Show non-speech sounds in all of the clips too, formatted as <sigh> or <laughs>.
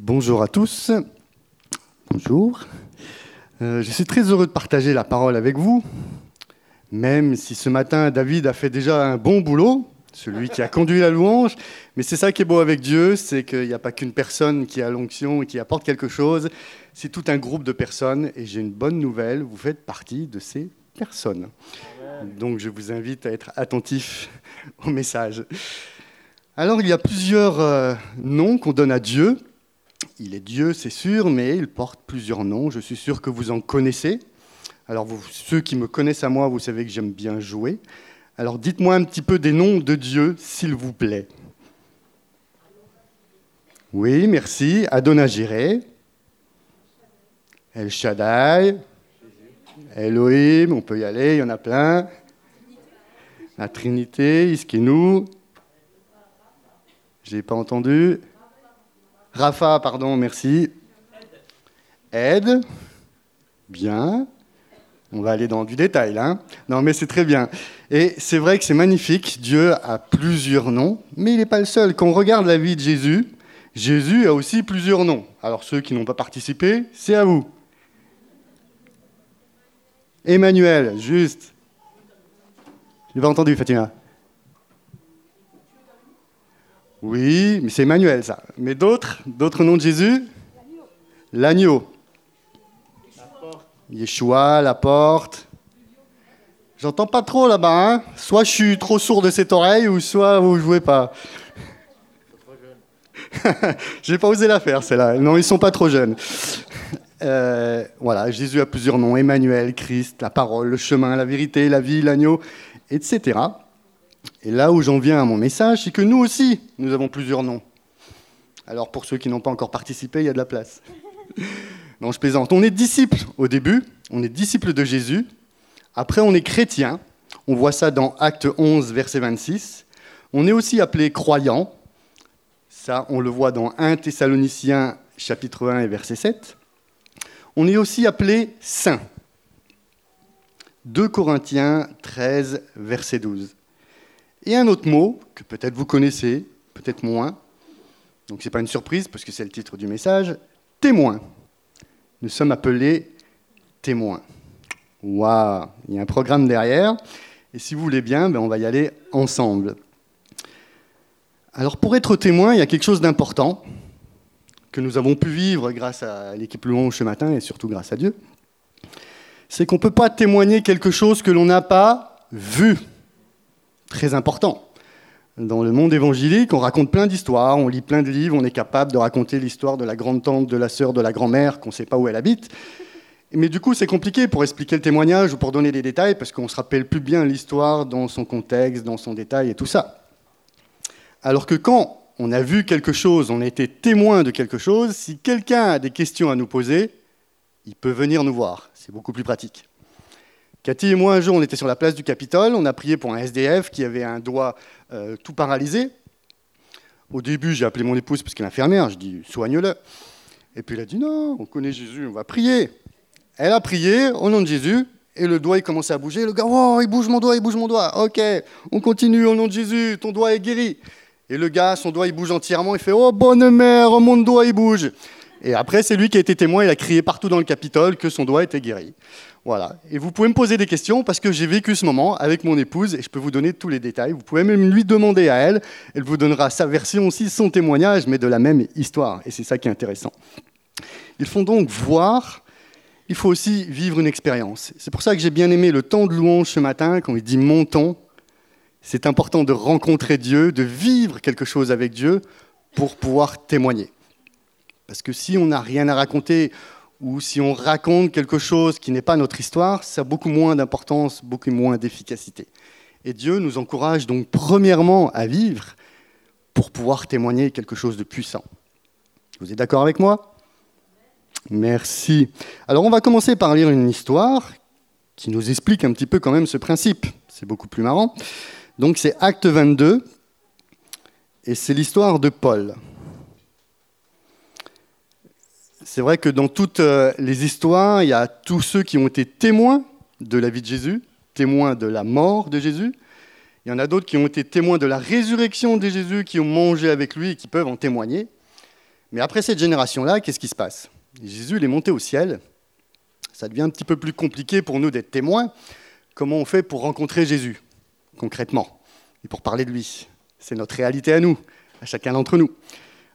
Bonjour à tous. Bonjour. Euh, je suis très heureux de partager la parole avec vous, même si ce matin David a fait déjà un bon boulot, celui qui a <laughs> conduit la louange. Mais c'est ça qui est beau avec Dieu, c'est qu'il n'y a pas qu'une personne qui a l'onction et qui apporte quelque chose, c'est tout un groupe de personnes. Et j'ai une bonne nouvelle, vous faites partie de ces personnes. Donc je vous invite à être attentif <laughs> au message. Alors il y a plusieurs euh, noms qu'on donne à Dieu. Il est Dieu, c'est sûr, mais il porte plusieurs noms. Je suis sûr que vous en connaissez. Alors ceux qui me connaissent à moi, vous savez que j'aime bien jouer. Alors dites-moi un petit peu des noms de Dieu, s'il vous plaît. Oui, merci. Adonagiré, El Shaddai, Elohim, on peut y aller, il y en a plein. La Trinité, Iskenu, j'ai pas entendu. Rafa, pardon, merci. Aide. Bien. On va aller dans du détail. Hein. Non, mais c'est très bien. Et c'est vrai que c'est magnifique. Dieu a plusieurs noms, mais il n'est pas le seul. Quand on regarde la vie de Jésus, Jésus a aussi plusieurs noms. Alors ceux qui n'ont pas participé, c'est à vous. Emmanuel, juste. J'ai pas entendu, Fatima? Oui, mais c'est Emmanuel, ça. Mais d'autres D'autres noms de Jésus? L'agneau. Yeshua, la porte. J'entends pas trop là-bas. Hein soit je suis trop sourd de cette oreille, ou soit vous jouez pas. <laughs> J'ai pas osé la faire, celle-là. Non, ils sont pas trop jeunes. Euh, voilà, Jésus a plusieurs noms Emmanuel, Christ, la parole, le chemin, la vérité, la vie, l'agneau, etc. Et là où j'en viens à mon message, c'est que nous aussi, nous avons plusieurs noms. Alors pour ceux qui n'ont pas encore participé, il y a de la place. <laughs> non, je plaisante. On est disciples au début, on est disciples de Jésus. Après, on est chrétien. On voit ça dans Acte 11, verset 26. On est aussi appelé croyant. Ça, on le voit dans 1 Thessaloniciens, chapitre 1 et verset 7. On est aussi appelé saint. 2 Corinthiens 13, verset 12. Et un autre mot que peut-être vous connaissez, peut-être moins, donc ce n'est pas une surprise parce que c'est le titre du message, témoin. Nous sommes appelés témoins. Waouh, il y a un programme derrière. Et si vous voulez bien, ben on va y aller ensemble. Alors pour être témoin, il y a quelque chose d'important que nous avons pu vivre grâce à l'équipe Louange ce matin et surtout grâce à Dieu. C'est qu'on ne peut pas témoigner quelque chose que l'on n'a pas vu très important. Dans le monde évangélique, on raconte plein d'histoires, on lit plein de livres, on est capable de raconter l'histoire de la grande-tante, de la sœur, de la grand-mère, qu'on ne sait pas où elle habite. Mais du coup, c'est compliqué pour expliquer le témoignage ou pour donner des détails, parce qu'on se rappelle plus bien l'histoire dans son contexte, dans son détail et tout ça. Alors que quand on a vu quelque chose, on a été témoin de quelque chose, si quelqu'un a des questions à nous poser, il peut venir nous voir. C'est beaucoup plus pratique. Cathy et moi, un jour, on était sur la place du Capitole, on a prié pour un SDF qui avait un doigt euh, tout paralysé. Au début, j'ai appelé mon épouse parce qu'elle est infirmière, je dis soigne-le. Et puis elle a dit non, on connaît Jésus, on va prier. Elle a prié au nom de Jésus, et le doigt il commençait à bouger. Le gars, oh, il bouge mon doigt, il bouge mon doigt. Ok, on continue au nom de Jésus, ton doigt est guéri. Et le gars, son doigt il bouge entièrement, il fait oh bonne mère, mon doigt il bouge. Et après, c'est lui qui a été témoin, il a crié partout dans le Capitole que son doigt était guéri. Voilà. Et vous pouvez me poser des questions parce que j'ai vécu ce moment avec mon épouse et je peux vous donner tous les détails. Vous pouvez même lui demander à elle. Elle vous donnera sa version aussi, son témoignage, mais de la même histoire. Et c'est ça qui est intéressant. Ils font donc voir. Il faut aussi vivre une expérience. C'est pour ça que j'ai bien aimé le temps de louange ce matin, quand il dit mon temps. C'est important de rencontrer Dieu, de vivre quelque chose avec Dieu pour pouvoir témoigner. Parce que si on n'a rien à raconter ou si on raconte quelque chose qui n'est pas notre histoire, ça a beaucoup moins d'importance, beaucoup moins d'efficacité. Et Dieu nous encourage donc premièrement à vivre pour pouvoir témoigner quelque chose de puissant. Vous êtes d'accord avec moi? Merci. Alors on va commencer par lire une histoire qui nous explique un petit peu quand même ce principe. C'est beaucoup plus marrant. Donc c'est Acte 22 et c'est l'histoire de Paul. C'est vrai que dans toutes euh, les histoires, il y a tous ceux qui ont été témoins de la vie de Jésus, témoins de la mort de Jésus. Il y en a d'autres qui ont été témoins de la résurrection de Jésus, qui ont mangé avec lui et qui peuvent en témoigner. Mais après cette génération-là, qu'est-ce qui se passe? Jésus est monté au ciel. Ça devient un petit peu plus compliqué pour nous d'être témoins. Comment on fait pour rencontrer Jésus, concrètement, et pour parler de lui C'est notre réalité à nous, à chacun d'entre nous.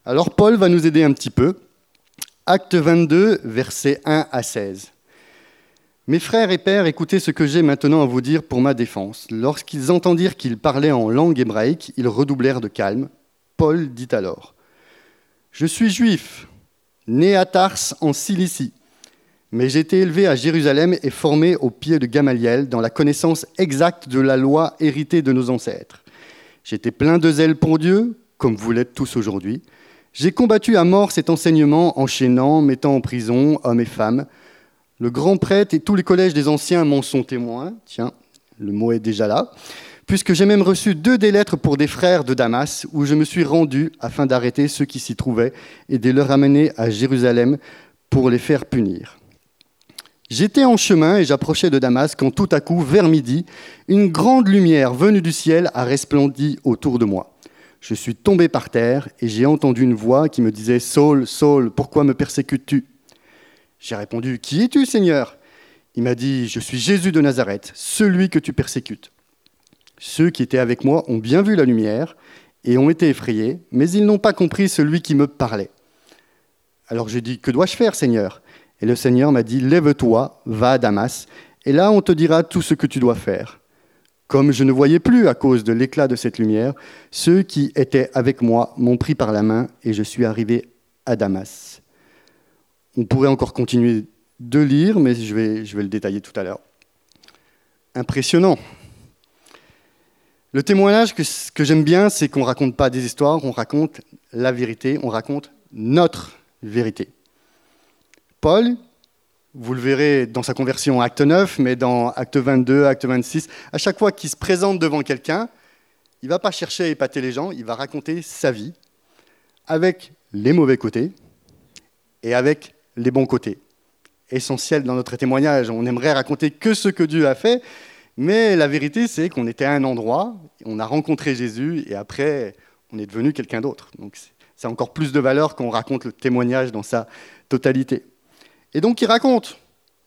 Alors Paul va nous aider un petit peu. Acte 22, versets 1 à 16. Mes frères et pères, écoutez ce que j'ai maintenant à vous dire pour ma défense. Lorsqu'ils entendirent qu'il parlait en langue hébraïque, ils redoublèrent de calme. Paul dit alors Je suis juif, né à Tars en Cilicie, mais j'ai été élevé à Jérusalem et formé au pied de Gamaliel dans la connaissance exacte de la loi héritée de nos ancêtres. J'étais plein de zèle pour Dieu, comme vous l'êtes tous aujourd'hui. J'ai combattu à mort cet enseignement, enchaînant, mettant en prison hommes et femmes le grand prêtre et tous les collèges des anciens m'en sont témoins. Tiens, le mot est déjà là. Puisque j'ai même reçu deux des lettres pour des frères de Damas, où je me suis rendu afin d'arrêter ceux qui s'y trouvaient et de les ramener à Jérusalem pour les faire punir. J'étais en chemin et j'approchais de Damas quand tout à coup, vers midi, une grande lumière venue du ciel a resplendi autour de moi. Je suis tombé par terre et j'ai entendu une voix qui me disait Saul, Saul, pourquoi me persécutes-tu? J'ai répondu, Qui es-tu, Seigneur? Il m'a dit, Je suis Jésus de Nazareth, celui que tu persécutes. Ceux qui étaient avec moi ont bien vu la lumière et ont été effrayés, mais ils n'ont pas compris celui qui me parlait. Alors j'ai dit, Que dois-je faire, Seigneur? Et le Seigneur m'a dit, Lève-toi, va à Damas, et là on te dira tout ce que tu dois faire. Comme je ne voyais plus à cause de l'éclat de cette lumière, ceux qui étaient avec moi m'ont pris par la main et je suis arrivé à Damas. On pourrait encore continuer de lire, mais je vais, je vais le détailler tout à l'heure. Impressionnant. Le témoignage que, que j'aime bien, c'est qu'on ne raconte pas des histoires, on raconte la vérité, on raconte notre vérité. Paul, vous le verrez dans sa conversion acte 9, mais dans acte 22, acte 26, à chaque fois qu'il se présente devant quelqu'un, il ne va pas chercher à épater les gens, il va raconter sa vie avec les mauvais côtés et avec les bons côtés. Essentiel dans notre témoignage. On aimerait raconter que ce que Dieu a fait, mais la vérité, c'est qu'on était à un endroit, on a rencontré Jésus, et après, on est devenu quelqu'un d'autre. Donc, c'est encore plus de valeur qu'on raconte le témoignage dans sa totalité. Et donc, il raconte.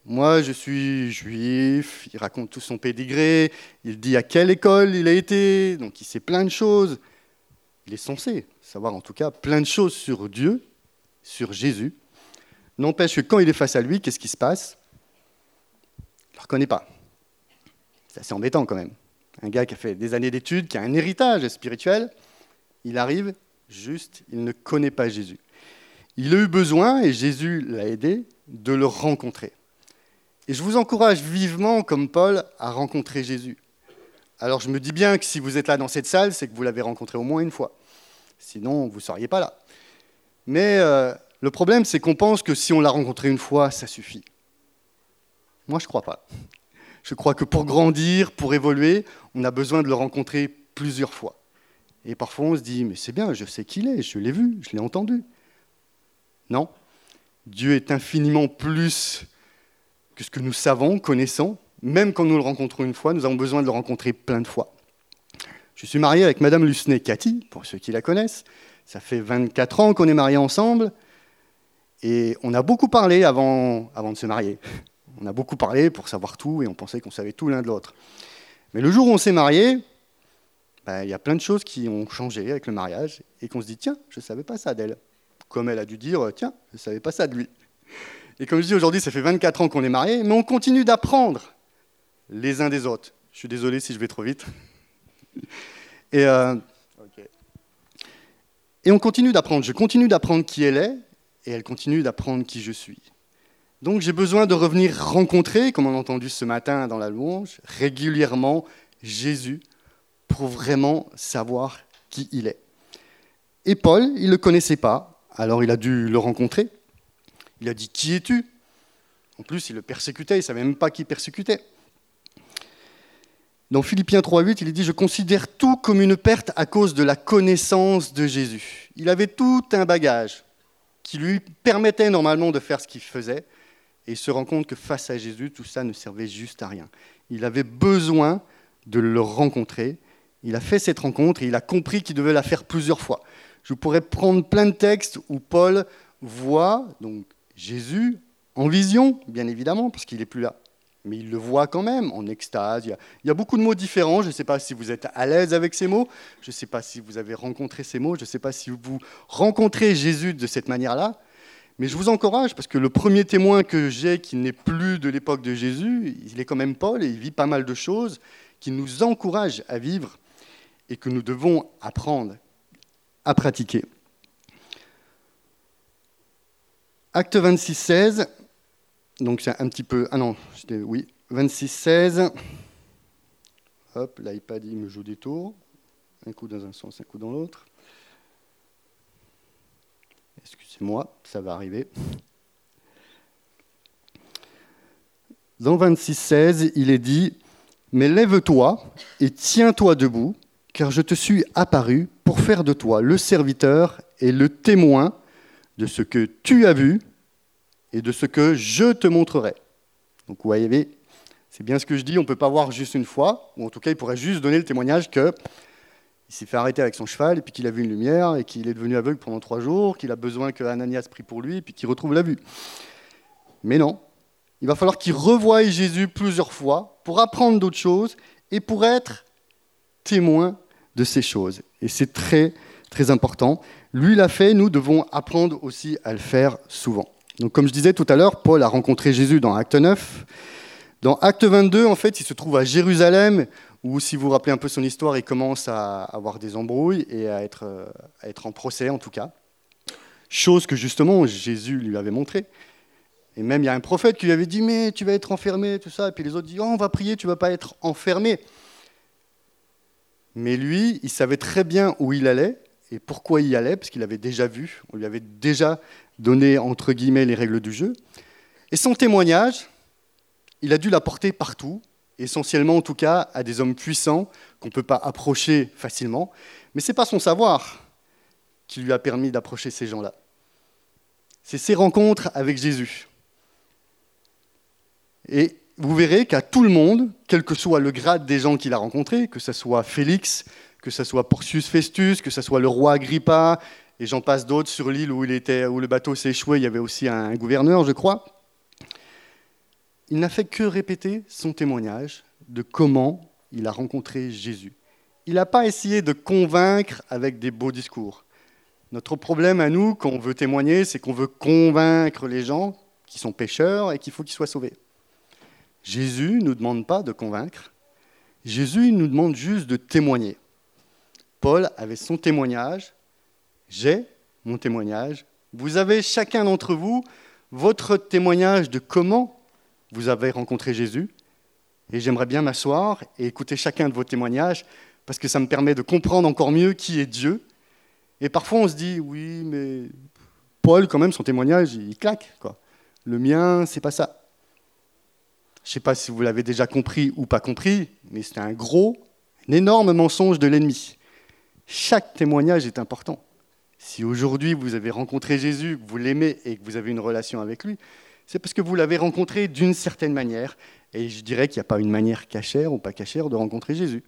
Moi, je suis juif, il raconte tout son pédigré, il dit à quelle école il a été, donc il sait plein de choses. Il est censé savoir en tout cas plein de choses sur Dieu, sur Jésus. N'empêche que quand il est face à lui, qu'est-ce qui se passe? Il ne le reconnaît pas. C'est assez embêtant quand même. Un gars qui a fait des années d'études, qui a un héritage spirituel, il arrive, juste, il ne connaît pas Jésus. Il a eu besoin, et Jésus l'a aidé, de le rencontrer. Et je vous encourage vivement, comme Paul, à rencontrer Jésus. Alors je me dis bien que si vous êtes là dans cette salle, c'est que vous l'avez rencontré au moins une fois. Sinon, vous ne seriez pas là. Mais euh, le problème, c'est qu'on pense que si on l'a rencontré une fois, ça suffit. Moi, je ne crois pas. Je crois que pour grandir, pour évoluer, on a besoin de le rencontrer plusieurs fois. Et parfois, on se dit, mais c'est bien, je sais qui il est, je l'ai vu, je l'ai entendu. Non, Dieu est infiniment plus que ce que nous savons, connaissons. Même quand nous le rencontrons une fois, nous avons besoin de le rencontrer plein de fois. Je suis marié avec Madame Lucenay Cathy, pour ceux qui la connaissent. Ça fait 24 ans qu'on est mariés ensemble. Et on a beaucoup parlé avant, de se marier. On a beaucoup parlé pour savoir tout et on pensait qu'on savait tout l'un de l'autre. Mais le jour où on s'est marié, ben, il y a plein de choses qui ont changé avec le mariage et qu'on se dit tiens, je ne savais pas ça d'elle. Comme elle a dû dire tiens, je ne savais pas ça de lui. Et comme je dis aujourd'hui, ça fait 24 ans qu'on est mariés, mais on continue d'apprendre les uns des autres. Je suis désolé si je vais trop vite. Et, euh, et on continue d'apprendre. Je continue d'apprendre qui elle est et elle continue d'apprendre qui je suis. Donc j'ai besoin de revenir rencontrer, comme on a entendu ce matin dans la louange, régulièrement Jésus pour vraiment savoir qui il est. Et Paul, il ne le connaissait pas, alors il a dû le rencontrer. Il a dit Qui es-tu? En plus, il le persécutait, il ne savait même pas qui persécutait. Dans Philippiens 3.8, il dit Je considère tout comme une perte à cause de la connaissance de Jésus. Il avait tout un bagage qui lui permettait normalement de faire ce qu'il faisait, et il se rend compte que face à Jésus, tout ça ne servait juste à rien. Il avait besoin de le rencontrer. Il a fait cette rencontre et il a compris qu'il devait la faire plusieurs fois. Je pourrais prendre plein de textes où Paul voit donc Jésus en vision, bien évidemment, parce qu'il n'est plus là. Mais il le voit quand même, en extase. Il y a, beaucoup de mots différents. Je ne sais pas si vous êtes à l'aise avec ces mots. Je ne sais pas si vous avez rencontré ces mots. Je ne sais pas si vous rencontrez Jésus de cette manière-là. Mais je vous encourage, parce que le premier témoin que j'ai qui n'est plus de l'époque de Jésus, il est quand même Paul et il vit pas mal de choses qui nous encouragent à vivre et que nous devons apprendre à pratiquer. Acte 26, 16, donc c'est un petit peu. Ah non, oui, 26, 16. Hop, l'iPad il me joue des tours. Un coup dans un sens, un coup dans l'autre. Excusez-moi, ça va arriver. Dans 26, 16, il est dit Mais lève-toi et tiens-toi debout, car je te suis apparu pour faire de toi le serviteur et le témoin de ce que tu as vu et de ce que je te montrerai. Donc vous voyez, c'est bien ce que je dis, on ne peut pas voir juste une fois, ou en tout cas il pourrait juste donner le témoignage que il s'est fait arrêter avec son cheval, et puis qu'il a vu une lumière, et qu'il est devenu aveugle pendant trois jours, qu'il a besoin que Ananias prie pour lui, et puis qu'il retrouve la vue. Mais non, il va falloir qu'il revoie Jésus plusieurs fois pour apprendre d'autres choses et pour être témoin de ces choses. Et c'est très, très important. Lui l'a fait, nous devons apprendre aussi à le faire souvent. Donc, comme je disais tout à l'heure, Paul a rencontré Jésus dans Acte 9. Dans Acte 22, en fait, il se trouve à Jérusalem, où, si vous vous rappelez un peu son histoire, il commence à avoir des embrouilles et à être, euh, à être en procès, en tout cas. Chose que justement Jésus lui avait montré. Et même il y a un prophète qui lui avait dit Mais tu vas être enfermé, tout ça. Et puis les autres disent oh, On va prier, tu ne vas pas être enfermé. Mais lui, il savait très bien où il allait et pourquoi il allait, parce qu'il avait déjà vu, on lui avait déjà donné, entre guillemets, les règles du jeu. Et son témoignage, il a dû l'apporter partout, essentiellement en tout cas à des hommes puissants qu'on ne peut pas approcher facilement. Mais ce n'est pas son savoir qui lui a permis d'approcher ces gens-là. C'est ses rencontres avec Jésus. Et vous verrez qu'à tout le monde, quel que soit le grade des gens qu'il a rencontrés, que ce soit Félix, que ce soit Porcius Festus, que ce soit le roi Agrippa, et j'en passe d'autres sur l'île où, où le bateau s'est échoué, il y avait aussi un gouverneur, je crois. Il n'a fait que répéter son témoignage de comment il a rencontré Jésus. Il n'a pas essayé de convaincre avec des beaux discours. Notre problème à nous, quand on veut témoigner, c'est qu'on veut convaincre les gens qui sont pécheurs et qu'il faut qu'ils soient sauvés. Jésus ne nous demande pas de convaincre. Jésus nous demande juste de témoigner. Paul avait son témoignage, j'ai mon témoignage, vous avez chacun d'entre vous votre témoignage de comment vous avez rencontré Jésus. Et j'aimerais bien m'asseoir et écouter chacun de vos témoignages parce que ça me permet de comprendre encore mieux qui est Dieu. Et parfois on se dit, oui, mais Paul, quand même, son témoignage, il claque. Quoi. Le mien, c'est pas ça. Je ne sais pas si vous l'avez déjà compris ou pas compris, mais c'est un gros, un énorme mensonge de l'ennemi. Chaque témoignage est important. Si aujourd'hui vous avez rencontré Jésus, que vous l'aimez et que vous avez une relation avec lui, c'est parce que vous l'avez rencontré d'une certaine manière. Et je dirais qu'il n'y a pas une manière cachère ou pas cachère de rencontrer Jésus.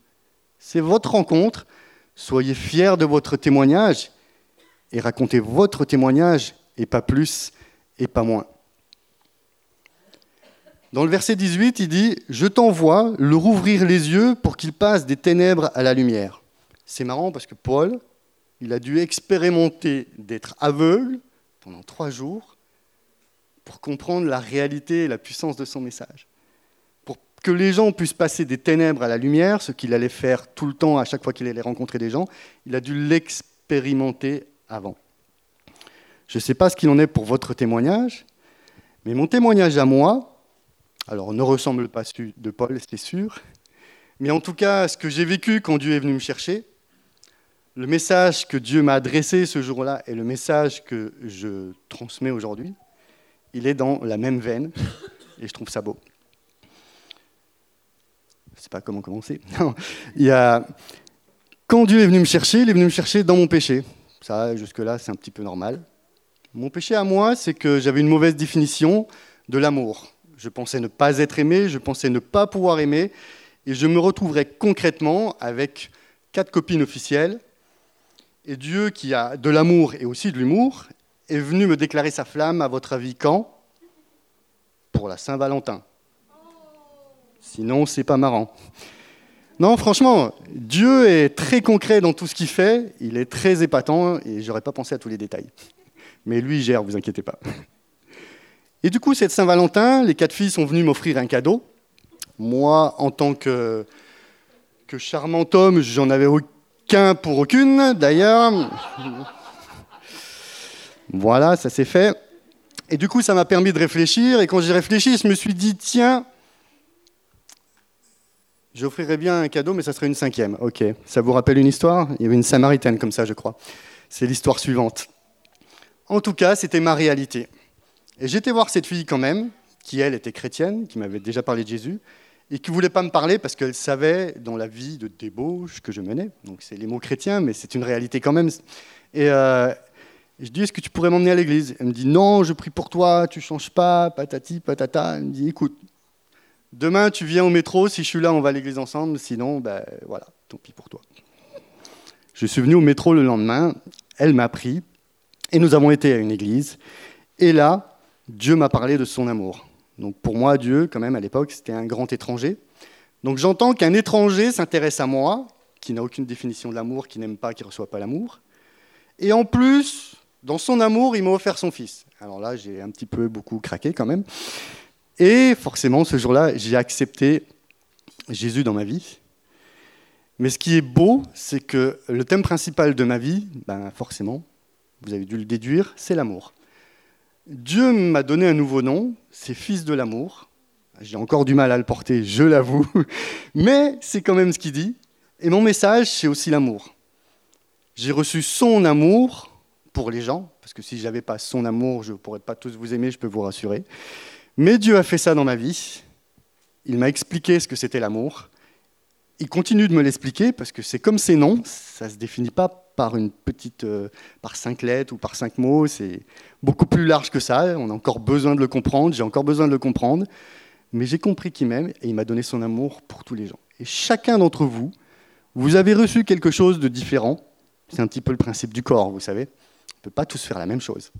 C'est votre rencontre. Soyez fiers de votre témoignage et racontez votre témoignage et pas plus et pas moins. Dans le verset 18, il dit Je t'envoie le rouvrir les yeux pour qu'il passe des ténèbres à la lumière. C'est marrant parce que Paul, il a dû expérimenter d'être aveugle pendant trois jours pour comprendre la réalité et la puissance de son message. Pour que les gens puissent passer des ténèbres à la lumière, ce qu'il allait faire tout le temps à chaque fois qu'il allait rencontrer des gens, il a dû l'expérimenter avant. Je ne sais pas ce qu'il en est pour votre témoignage, mais mon témoignage à moi, alors ne ressemble pas à celui de Paul, c'est sûr, mais en tout cas, ce que j'ai vécu quand Dieu est venu me chercher, le message que Dieu m'a adressé ce jour-là et le message que je transmets aujourd'hui, il est dans la même veine et je trouve ça beau. Je ne sais pas comment commencer. <laughs> Il y a... Quand Dieu est venu me chercher, il est venu me chercher dans mon péché. Ça, jusque-là, c'est un petit peu normal. Mon péché à moi, c'est que j'avais une mauvaise définition de l'amour. Je pensais ne pas être aimé, je pensais ne pas pouvoir aimer, et je me retrouverais concrètement avec quatre copines officielles, Et Dieu, qui a de l'amour et aussi de l'humour, est venu me déclarer sa flamme, à votre avis, quand? Pour la Saint-Valentin. Sinon, c'est pas marrant. Non, franchement, Dieu est très concret dans tout ce qu'il fait, il est très épatant, et j'aurais pas pensé à tous les détails. Mais lui, il gère, vous inquiétez pas. Et du coup, cette Saint-Valentin, les quatre filles sont venues m'offrir un cadeau. Moi, en tant que, charmant homme, j'en avais aucun pour aucune, d'ailleurs. Voilà, ça s'est fait. Et du coup, ça m'a permis de réfléchir. Et quand j'ai réfléchi, je me suis dit, tiens, j'offrirais bien un cadeau, mais ça serait une cinquième. Ok, ça vous rappelle une histoire? Il y avait une Samaritaine comme ça, je crois. C'est l'histoire suivante. En tout cas, c'était ma réalité. Et j'étais voir cette fille quand même, qui elle était chrétienne, qui m'avait déjà parlé de Jésus, et qui voulait pas me parler parce qu'elle savait dans la vie de débauche que je menais. Donc c'est les mots chrétiens, mais c'est une réalité quand même. Et, euh, je dis, est-ce que tu pourrais m'emmener à l'église? Elle me dit, non, je prie pour toi, tu changes pas, patati, patata. Elle me dit, écoute, demain tu viens au métro, si je suis là, on va à l'église ensemble, sinon, ben voilà, tant pis pour toi. Je suis venu au métro le lendemain, elle m'a pris, et nous avons été à une église. Et là, Dieu m'a parlé de son amour. Donc pour moi, Dieu, quand même, à l'époque, c'était un grand étranger. Donc j'entends qu'un étranger s'intéresse à moi, qui n'a aucune définition de l'amour, qui n'aime pas, qui ne reçoit pas l'amour. Et en plus, dans son amour, il m'a offert son fils. Alors là, j'ai un petit peu beaucoup craqué quand même. Et forcément, ce jour-là, j'ai accepté Jésus dans ma vie. Mais ce qui est beau, c'est que le thème principal de ma vie, ben forcément, vous avez dû le déduire, c'est l'amour. Dieu m'a donné un nouveau nom, c'est Fils de l'amour. J'ai encore du mal à le porter, je l'avoue, <laughs> mais c'est quand même ce qu'il dit. Et mon message, c'est aussi l'amour. J'ai reçu son amour pour les gens, parce que si je n'avais pas son amour, je ne pourrais pas tous vous aimer, je peux vous rassurer. Mais Dieu a fait ça dans ma vie. Il m'a expliqué ce que c'était l'amour. Il continue de me l'expliquer parce que c'est comme ces noms, ça ne se définit pas par une petite, euh, par cinq lettres ou par cinq mots. C'est beaucoup plus large que ça. On a encore besoin de le comprendre. J'ai encore besoin de le comprendre. Mais j'ai compris qu'il m'aime et il m'a donné son amour pour tous les gens. Et chacun d'entre vous, vous avez reçu quelque chose de différent. C'est un petit peu le principe du corps, vous savez. On ne peut pas tous faire la même chose.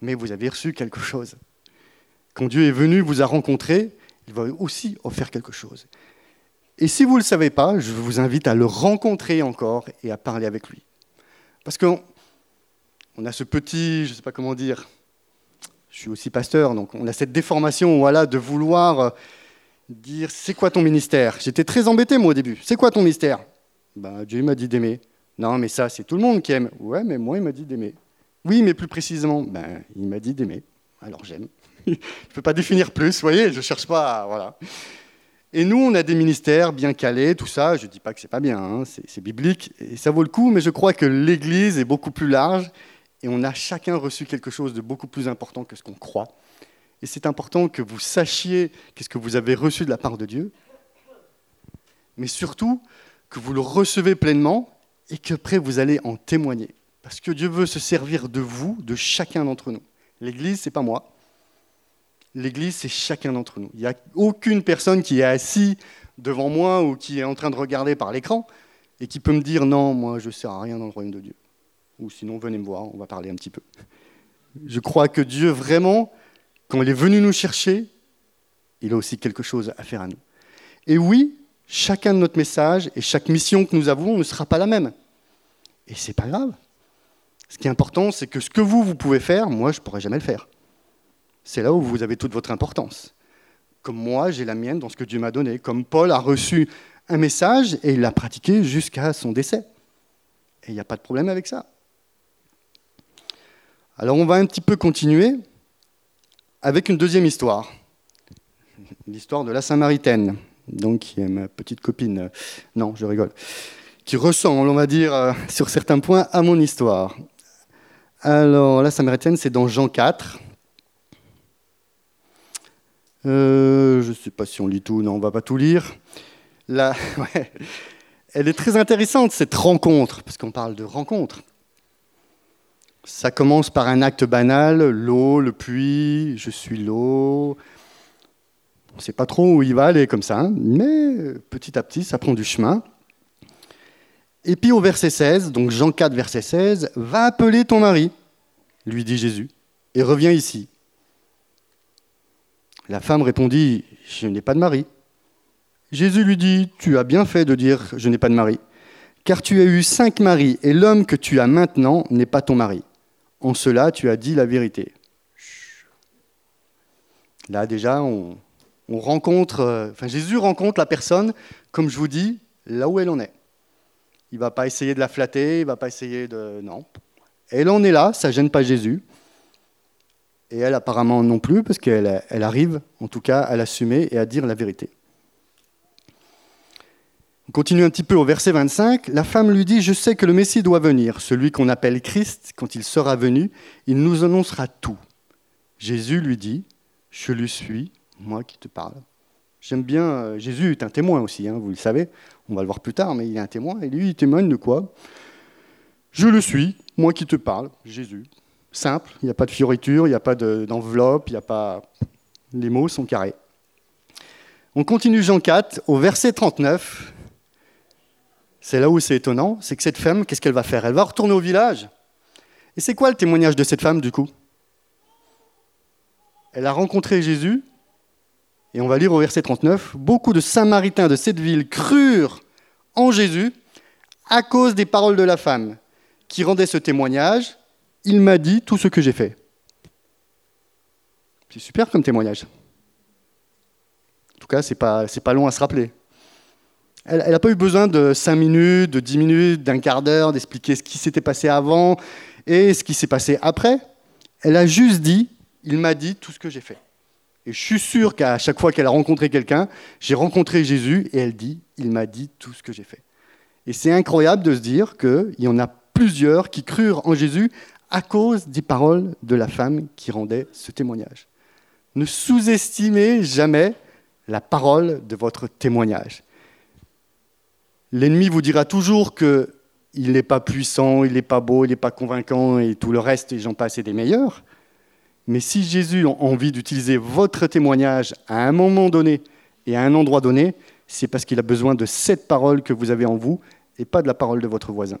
Mais vous avez reçu quelque chose. Quand Dieu est venu, vous a rencontré, il va aussi offrir quelque chose. Et si vous ne le savez pas, je vous invite à le rencontrer encore et à parler avec lui. Parce qu'on on a ce petit, je ne sais pas comment dire, je suis aussi pasteur, donc on a cette déformation voilà, de vouloir euh, dire c'est quoi ton ministère? J'étais très embêté moi au début. C'est quoi ton ministère? Ben, Dieu m'a dit d'aimer. Non, mais ça, c'est tout le monde qui aime. Ouais, mais moi, il m'a dit d'aimer. Oui, mais plus précisément, ben, il m'a dit d'aimer. Alors j'aime. <laughs> je ne peux pas définir plus, vous voyez, je ne cherche pas à, Voilà. Et nous, on a des ministères bien calés, tout ça. Je ne dis pas que c'est pas bien, hein, c'est biblique et ça vaut le coup, mais je crois que l'Église est beaucoup plus large et on a chacun reçu quelque chose de beaucoup plus important que ce qu'on croit. Et c'est important que vous sachiez qu'est-ce que vous avez reçu de la part de Dieu, mais surtout que vous le recevez pleinement et qu'après vous allez en témoigner. Parce que Dieu veut se servir de vous, de chacun d'entre nous. L'Église, c'est pas moi, L'Église, c'est chacun d'entre nous. Il n'y a aucune personne qui est assis devant moi ou qui est en train de regarder par l'écran et qui peut me dire non, moi je ne sers à rien dans le royaume de Dieu. Ou sinon, venez me voir, on va parler un petit peu. Je crois que Dieu, vraiment, quand il est venu nous chercher, il a aussi quelque chose à faire à nous. Et oui, chacun de notre message et chaque mission que nous avons ne sera pas la même. Et c'est pas grave. Ce qui est important, c'est que ce que vous, vous pouvez faire, moi, je ne pourrai jamais le faire. C'est là où vous avez toute votre importance. Comme moi, j'ai la mienne dans ce que Dieu m'a donné. Comme Paul a reçu un message et il l'a pratiqué jusqu'à son décès. Et il n'y a pas de problème avec ça. Alors on va un petit peu continuer avec une deuxième histoire. <laughs> L'histoire de la Samaritaine, donc qui est ma petite copine. Non, je rigole. Qui ressemble, on va dire, euh, sur certains points à mon histoire. Alors, la Samaritaine, c'est dans Jean 4, euh, je ne sais pas si on lit tout, non, on ne va pas tout lire. Là, <laughs> Elle est très intéressante, cette rencontre, parce qu'on parle de rencontre. Ça commence par un acte banal, l'eau, le puits, je suis l'eau. On ne sait pas trop où il va aller comme ça, hein, mais petit à petit, ça prend du chemin. Et puis au verset 16, donc Jean 4, verset 16, va appeler ton mari, lui dit Jésus, et reviens ici. La femme répondit, je n'ai pas de mari. Jésus lui dit, tu as bien fait de dire, je n'ai pas de mari, car tu as eu cinq maris, et l'homme que tu as maintenant n'est pas ton mari. En cela, tu as dit la vérité. Là déjà, on, rencontre, euh, enfin Jésus rencontre la personne, comme je vous dis, là où elle en est. Il ne va pas essayer de la flatter, il ne va pas essayer de... Non. Elle en est là, ça ne gêne pas Jésus. Et elle apparemment non plus, parce qu'elle elle arrive en tout cas à l'assumer et à dire la vérité. On continue un petit peu au verset 25. La femme lui dit, je sais que le Messie doit venir, celui qu'on appelle Christ, quand il sera venu, il nous annoncera tout. Jésus lui dit, je lui suis, moi qui te parle. J'aime bien, euh, Jésus est un témoin aussi, hein, vous le savez, on va le voir plus tard, mais il est un témoin, et lui, il témoigne de quoi Je le suis, moi qui te parle, Jésus. Simple, il n'y a pas de fioriture, il n'y a pas d'enveloppe, il n'y a pas... Les mots sont carrés. On continue Jean 4, au verset 39. C'est là où c'est étonnant, c'est que cette femme, qu'est-ce qu'elle va faire? Elle va retourner au village. Et c'est quoi le témoignage de cette femme, du coup? Elle a rencontré Jésus, et on va lire au verset 39, beaucoup de Samaritains de cette ville crurent en Jésus à cause des paroles de la femme qui rendait ce témoignage. Il m'a dit tout ce que j'ai fait. C'est super comme témoignage. En tout cas, c'est pas, pas long à se rappeler. Elle n'a pas eu besoin de 5 minutes, de 10 minutes, d'un quart d'heure, d'expliquer ce qui s'était passé avant et ce qui s'est passé après. Elle a juste dit, il m'a dit tout ce que j'ai fait. Et je suis sûr qu'à chaque fois qu'elle a rencontré quelqu'un, j'ai rencontré Jésus et elle dit, il m'a dit tout ce que j'ai fait. Et c'est incroyable de se dire qu'il y en a plusieurs qui crurent en Jésus à cause des paroles de la femme qui rendait ce témoignage. Ne sous-estimez jamais la parole de votre témoignage. L'ennemi vous dira toujours qu'il n'est pas puissant, il n'est pas beau, il n'est pas convaincant et tout le reste, et j'en passe, et des meilleurs. Mais si Jésus a envie d'utiliser votre témoignage à un moment donné et à un endroit donné, c'est parce qu'il a besoin de cette parole que vous avez en vous et pas de la parole de votre voisin.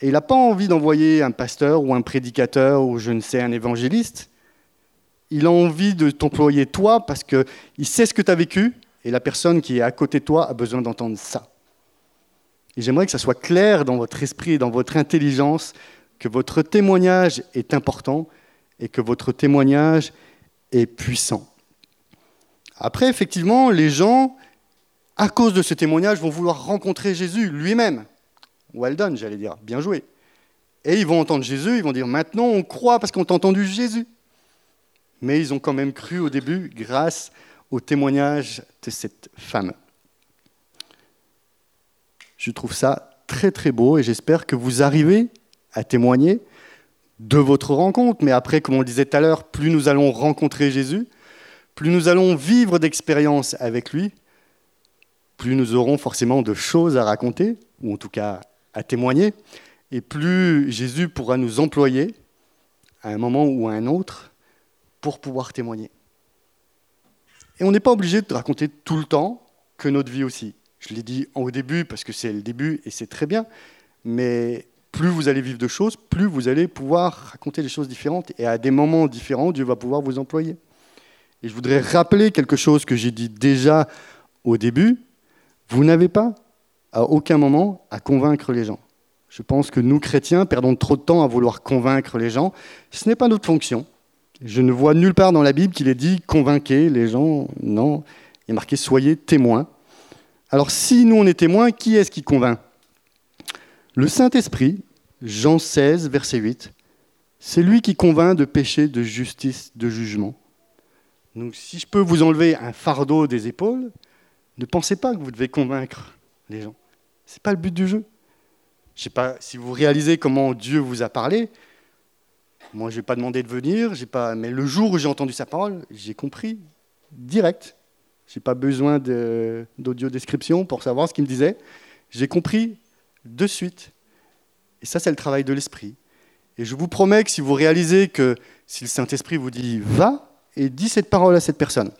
Et il n'a pas envie d'envoyer un pasteur ou un prédicateur ou je ne sais, un évangéliste. Il a envie de t'employer toi parce qu'il sait ce que tu as vécu et la personne qui est à côté de toi a besoin d'entendre ça. Et j'aimerais que ça soit clair dans votre esprit et dans votre intelligence que votre témoignage est important et que votre témoignage est puissant. Après, effectivement, les gens, à cause de ce témoignage, vont vouloir rencontrer Jésus lui-même. Well done, j'allais dire, bien joué. Et ils vont entendre Jésus, ils vont dire, maintenant on croit parce qu'on a entendu Jésus. Mais ils ont quand même cru au début grâce au témoignage de cette femme. Je trouve ça très très beau et j'espère que vous arrivez à témoigner de votre rencontre. Mais après, comme on le disait tout à l'heure, plus nous allons rencontrer Jésus, plus nous allons vivre d'expériences avec lui, plus nous aurons forcément de choses à raconter, ou en tout cas à témoigner, et plus Jésus pourra nous employer à un moment ou à un autre pour pouvoir témoigner. Et on n'est pas obligé de raconter tout le temps que notre vie aussi. Je l'ai dit au début parce que c'est le début et c'est très bien, mais plus vous allez vivre de choses, plus vous allez pouvoir raconter des choses différentes. Et à des moments différents, Dieu va pouvoir vous employer. Et je voudrais rappeler quelque chose que j'ai dit déjà au début. Vous n'avez pas, à aucun moment, à convaincre les gens. Je pense que nous, chrétiens, perdons trop de temps à vouloir convaincre les gens. Ce n'est pas notre fonction. Je ne vois nulle part dans la Bible qu'il est dit convainquez les gens. Non, il est marqué soyez témoins. Alors si nous on est témoins, qui est-ce qui convainc? Le Saint-Esprit, Jean 16, verset 8, c'est lui qui convainc de péché, de justice, de jugement. Donc si je peux vous enlever un fardeau des épaules, ne pensez pas que vous devez convaincre les gens. Ce n'est pas le but du jeu. Je sais pas si vous réalisez comment Dieu vous a parlé. Moi, je n'ai pas demandé de venir, pas... mais le jour où j'ai entendu sa parole, j'ai compris direct. Je n'ai pas besoin d'audio description pour savoir ce qu'il me disait. J'ai compris de suite. Et ça, c'est le travail de l'Esprit. Et je vous promets que si vous réalisez que si le Saint-Esprit vous dit va et dis cette parole à cette personne,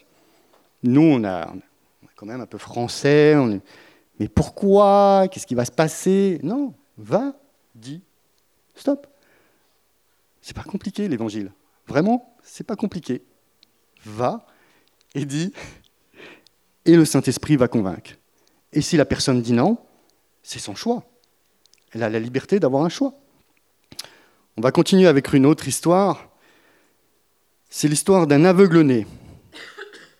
nous, on a, quand même un peu français, Mais pourquoi? Qu'est-ce qui va se passer? Non, va, dis, stop. C'est pas compliqué l'évangile. Vraiment, c'est pas compliqué. Va et dis, et le Saint-Esprit va convaincre. Et si la personne dit non, c'est son choix. Elle a la liberté d'avoir un choix. On va continuer avec une autre histoire. C'est l'histoire d'un aveugle-né.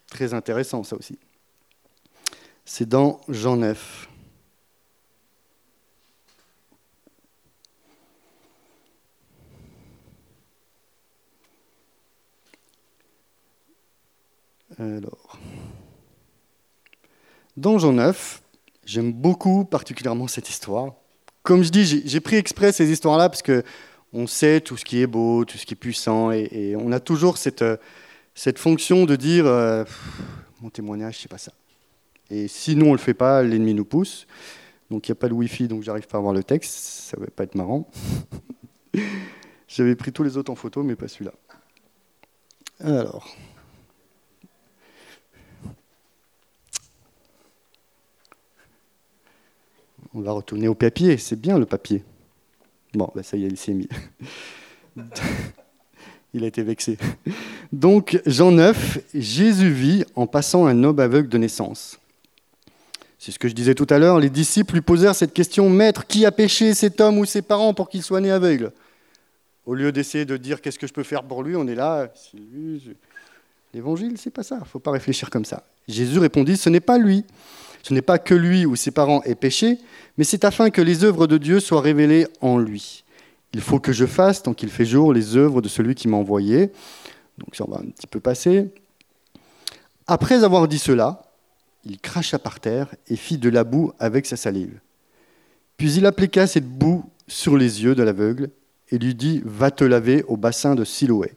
Très intéressant ça aussi. C'est dans Jean 9. Alors, dans Jean 9, j'aime beaucoup particulièrement cette histoire. Comme je dis, j'ai pris exprès ces histoires-là parce que on sait tout ce qui est beau, tout ce qui est puissant, et, on a toujours cette, cette fonction de dire euh, mon témoignage, c'est pas ça. Et si nous on le fait pas, l'ennemi nous pousse. Donc il n'y a pas de Wi-Fi, donc j'arrive pas à voir le texte. Ça va pas être marrant. <laughs> J'avais pris tous les autres en photo, mais pas celui-là. Alors. On va retourner au papier, c'est bien le papier. Bon, ben ça y est, il s'est mis. <laughs> il a été vexé. Donc, Jean 9, Jésus vit en passant un homme aveugle de naissance. C'est ce que je disais tout à l'heure, les disciples lui posèrent cette question, Maître, qui a péché cet homme ou ses parents pour qu'il soit né aveugle? Au lieu d'essayer de dire qu'est-ce que je peux faire pour lui, on est là, l'évangile, c'est pas ça, il faut pas réfléchir comme ça. Jésus répondit, ce n'est pas lui, ce n'est pas que lui ou ses parents aient péché, mais c'est afin que les œuvres de Dieu soient révélées en lui. Il faut que je fasse, tant qu'il fait jour, les œuvres de celui qui m'a envoyé. Donc ça va un petit peu passer. Après avoir dit cela, il cracha par terre et fit de la boue avec sa salive. Puis il appliqua cette boue sur les yeux de l'aveugle et lui dit Va te laver au bassin de Siloé.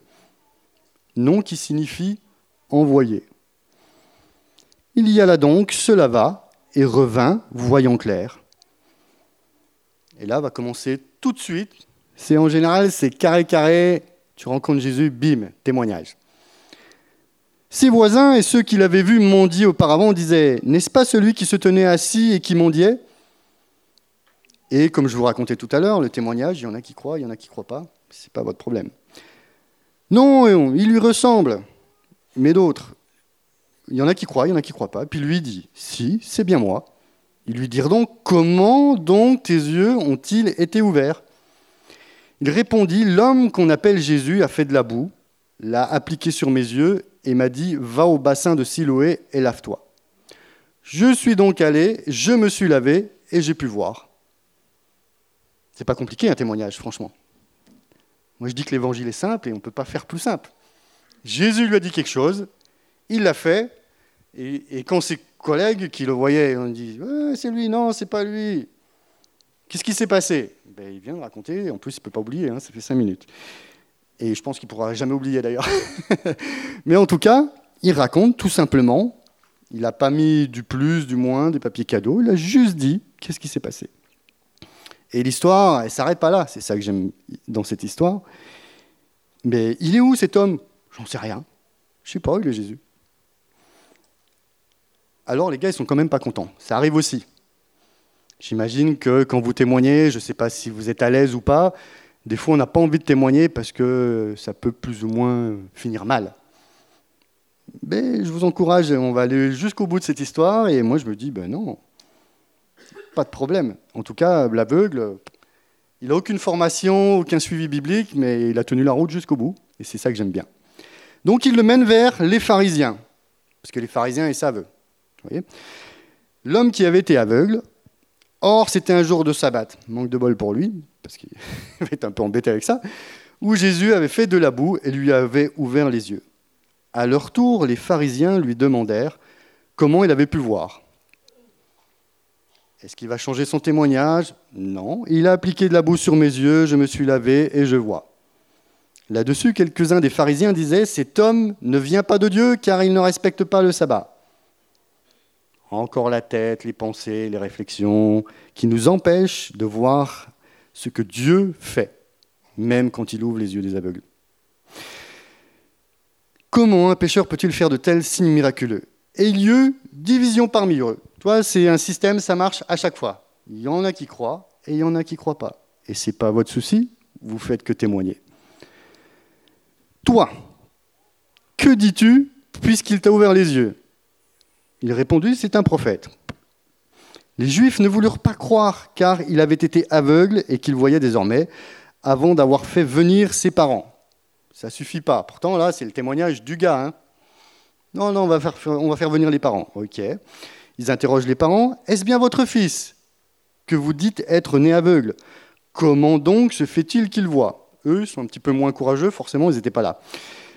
Nom qui signifie envoyé. Il y alla donc, se lava et revint, voyant clair. Et là va commencer tout de suite. C'est en général, c'est carré carré. Tu rencontres Jésus, bim, témoignage. Ses voisins et ceux qui l'avaient vu mendier auparavant disaient N'est-ce pas celui qui se tenait assis et qui mendiait? Et comme je vous racontais tout à l'heure, le témoignage, il y en a qui croient, il y en a qui ne croient pas. Ce n'est pas votre problème. Non, il lui ressemble. Mais d'autres, il y en a qui croient, il y en a qui ne croient pas. Puis lui dit, si, c'est bien moi. Ils lui dirent donc, comment donc tes yeux ont-ils été ouverts? Il répondit, l'homme qu'on appelle Jésus a fait de la boue, l'a appliqué sur mes yeux et m'a dit, va au bassin de Siloé et lave-toi. Je suis donc allé, je me suis lavé et j'ai pu voir. C'est pas compliqué un témoignage, franchement. Moi je dis que l'évangile est simple et on ne peut pas faire plus simple. Jésus lui a dit quelque chose, il l'a fait, et, quand ses collègues qui le voyaient, on dit C'est lui, non, c'est pas lui. Qu'est-ce qui s'est passé? Ben, Il vient de raconter, en plus, il ne peut pas oublier, hein, ça fait cinq minutes. Et je pense qu'il ne pourra jamais oublier d'ailleurs. <laughs> Mais en tout cas, il raconte tout simplement. Il n'a pas mis du plus, du moins, des papiers cadeaux. Il a juste dit qu'est-ce qui s'est passé. Et l'histoire, elle ne s'arrête pas là. C'est ça que j'aime dans cette histoire. Mais il est où cet homme? J'en sais rien. Je ne sais pas, il est Jésus alors les gars, ils sont quand même pas contents. Ça arrive aussi. J'imagine que quand vous témoignez, je ne sais pas si vous êtes à l'aise ou pas, des fois on n'a pas envie de témoigner parce que ça peut plus ou moins finir mal. Mais je vous encourage, on va aller jusqu'au bout de cette histoire, et moi je me dis, ben non, pas de problème. En tout cas, l'aveugle, il n'a aucune formation, aucun suivi biblique, mais il a tenu la route jusqu'au bout, et c'est ça que j'aime bien. Donc il le mène vers les pharisiens, parce que les pharisiens, ils savent, L'homme qui avait été aveugle, or c'était un jour de sabbat, manque de bol pour lui, parce qu'il <laughs> était un peu embêté avec ça, où Jésus avait fait de la boue et lui avait ouvert les yeux. À leur tour, les pharisiens lui demandèrent comment il avait pu voir. Est-ce qu'il va changer son témoignage? Non. Il a appliqué de la boue sur mes yeux, je me suis lavé et je vois. Là-dessus, quelques-uns des pharisiens disaient Cet homme ne vient pas de Dieu car il ne respecte pas le sabbat encore la tête, les pensées, les réflexions, qui nous empêchent de voir ce que Dieu fait, même quand il ouvre les yeux des aveugles. Comment un pécheur peut-il faire de tels signes miraculeux? Et eut division parmi eux. Toi, c'est un système, ça marche à chaque fois. Il y en a qui croient et il y en a qui ne croient pas. Et ce n'est pas votre souci, vous faites que témoigner. Toi, que dis-tu puisqu'il t'a ouvert les yeux? Il répondit, c'est un prophète. Les Juifs ne voulurent pas croire car il avait été aveugle et qu'il voyait désormais avant d'avoir fait venir ses parents. Ça suffit pas. Pourtant, là, c'est le témoignage du gars. Hein. Non, non, on va, faire, on va faire venir les parents. Ok. Ils interrogent les parents. Est-ce bien votre fils que vous dites être né aveugle? Comment donc se fait-il qu'il voit? Eux sont un petit peu moins courageux, forcément, ils n'étaient pas là.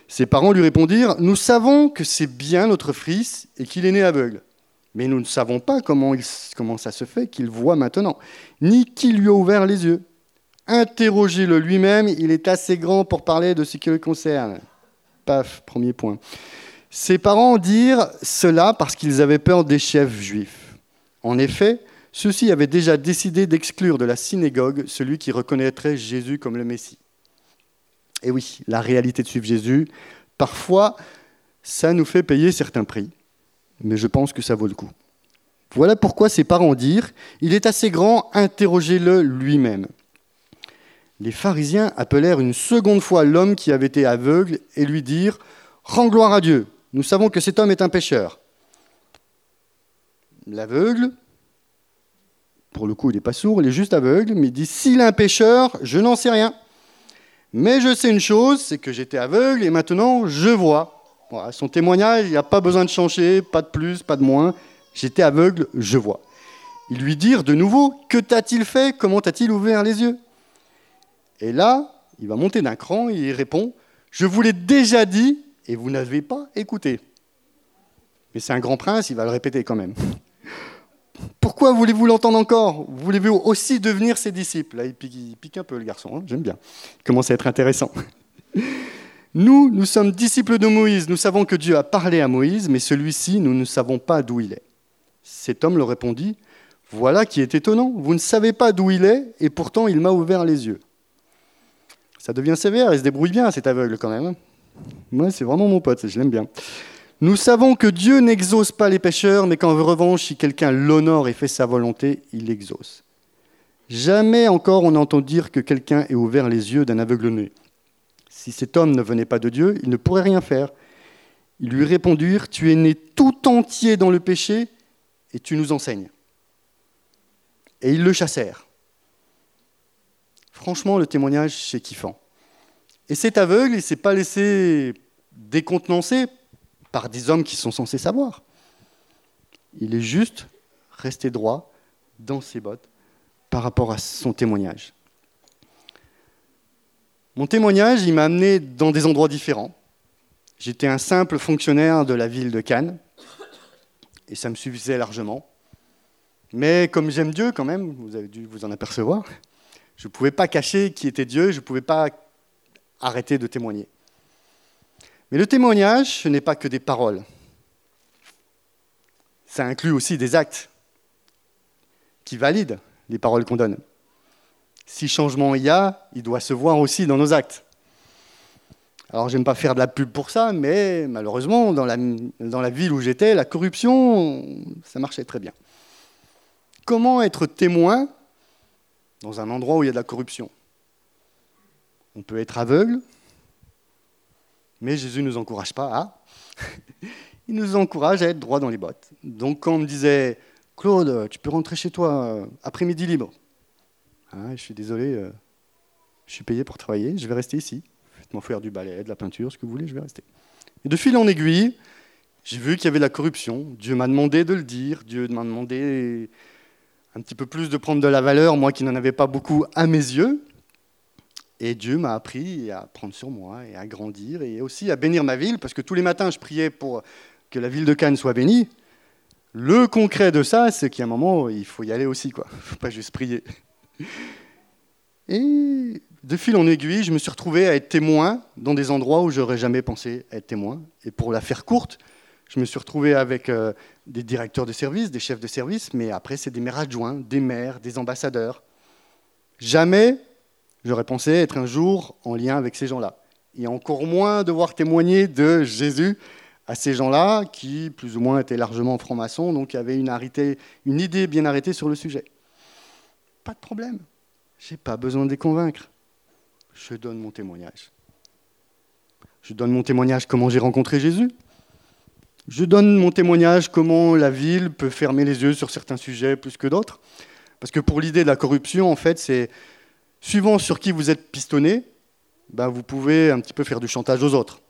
Ses parents lui répondirent Nous savons que c'est bien notre fils et qu'il est né aveugle. Mais nous ne savons pas comment, comment ça se fait qu'il voit maintenant, ni qui lui a ouvert les yeux. Interrogez-le lui-même, il est assez grand pour parler de ce qui le concerne. Paf, premier point. Ses parents dirent cela parce qu'ils avaient peur des chefs juifs. En effet, ceux-ci avaient déjà décidé d'exclure de la synagogue celui qui reconnaîtrait Jésus comme le Messie. Et oui, la réalité de suivre Jésus, parfois, ça nous fait payer certains prix, mais je pense que ça vaut le coup. Voilà pourquoi ses parents dirent, il est assez grand, interrogez-le lui-même les pharisiens appelèrent une seconde fois l'homme qui avait été aveugle et lui dirent Rends gloire à Dieu, nous savons que cet homme est un pécheur. L'aveugle, pour le coup il n'est pas sourd, il est juste aveugle, mais dit S'il est un pécheur, je n'en sais rien. Mais je sais une chose, c'est que j'étais aveugle et maintenant je vois. Voilà, son témoignage, il n'y a pas besoin de changer, pas de plus, pas de moins. J'étais aveugle, je vois. Ils lui dirent de nouveau Que t'a-t-il fait? Comment t'a-t-il ouvert les yeux? Et là, il va monter d'un cran et il répond Je vous l'ai déjà dit et vous n'avez pas écouté. Mais c'est un grand prince, il va le répéter quand même. Pourquoi voulez-vous l'entendre encore? Voulez-vous aussi devenir ses disciples? Là, il pique, un peu le garçon, hein, j'aime bien. Il commence à être intéressant. <laughs> Nous, nous sommes disciples de Moïse. Nous savons que Dieu a parlé à Moïse, mais celui-ci, nous ne savons pas d'où il est. Cet homme leur répondit Voilà qui est étonnant. Vous ne savez pas d'où il est, et pourtant il m'a ouvert les yeux. Ça devient sévère, il se débrouille bien, cet aveugle quand même. Hein. Moi, c'est vraiment mon pote, je l'aime bien. Nous savons que Dieu n'exauce pas les pécheurs, mais qu'en revanche, si quelqu'un l'honore et fait sa volonté, il l'exauce. Jamais encore on entend dire que quelqu'un ait ouvert les yeux d'un aveugle né. Si cet homme ne venait pas de Dieu, il ne pourrait rien faire. Ils lui répondirent, Tu es né tout entier dans le péché et tu nous enseignes. Et ils le chassèrent. Franchement, le témoignage, c'est kiffant. Et cet aveugle, il ne s'est pas laissé décontenancer par des hommes qui sont censés savoir. Il est juste resté droit dans ses bottes par rapport à son témoignage. Mon témoignage, il m'a amené dans des endroits différents. J'étais un simple fonctionnaire de la ville de Cannes, et ça me suffisait largement. Mais comme j'aime Dieu quand même, vous avez dû vous en apercevoir, je ne pouvais pas cacher qui était Dieu, je ne pouvais pas arrêter de témoigner. Mais le témoignage, ce n'est pas que des paroles. Ça inclut aussi des actes qui valident les paroles qu'on donne. Si changement il y a, il doit se voir aussi dans nos actes. Alors, j'aime pas faire de la pub pour ça, mais malheureusement, dans la, dans la ville où j'étais, la corruption, ça marchait très bien. Comment être témoin dans un endroit où il y a de la corruption? On peut être aveugle, mais Jésus ne nous encourage pas à. <laughs> il nous encourage à être droit dans les bottes. Donc quand on me disait, Claude, tu peux rentrer chez toi euh, après-midi libre. Ah, je suis désolé, euh, je suis payé pour travailler, je vais rester ici. Faites-moi faire du balai, de la peinture, ce que vous voulez, je vais rester. Et de fil en aiguille, j'ai vu qu'il y avait de la corruption. Dieu m'a demandé de le dire, Dieu m'a demandé un petit peu plus de prendre de la valeur, moi qui n'en avais pas beaucoup à mes yeux. Et Dieu m'a appris à prendre sur moi et à grandir et aussi à bénir ma ville, parce que tous les matins, je priais pour que la ville de Cannes soit bénie. Le concret de ça, c'est qu'à un moment, il faut y aller aussi, quoi. Il <laughs> ne faut pas juste prier. Et de fil en aiguille, je me suis retrouvé à être témoin dans des endroits où j'aurais jamais pensé être témoin. Et pour la faire courte, je me suis retrouvé avec euh, des directeurs de service, des chefs de service, mais après, c'est des maires adjoints, des maires, des ambassadeurs. Jamais j'aurais pensé être un jour en lien avec ces gens-là. Et encore moins devoir témoigner de Jésus à ces gens-là qui, plus ou moins, étaient largement francs-maçons, donc avaient une, une idée bien arrêtée sur le sujet. Pas de problème. Je n'ai pas besoin de les convaincre. Je donne mon témoignage. Je donne mon témoignage comment j'ai rencontré Jésus. Je donne mon témoignage comment la ville peut fermer les yeux sur certains sujets plus que d'autres. Parce que pour l'idée de la corruption, en fait, c'est suivant sur qui vous êtes pistonné, ben, vous pouvez un petit peu faire du chantage aux autres.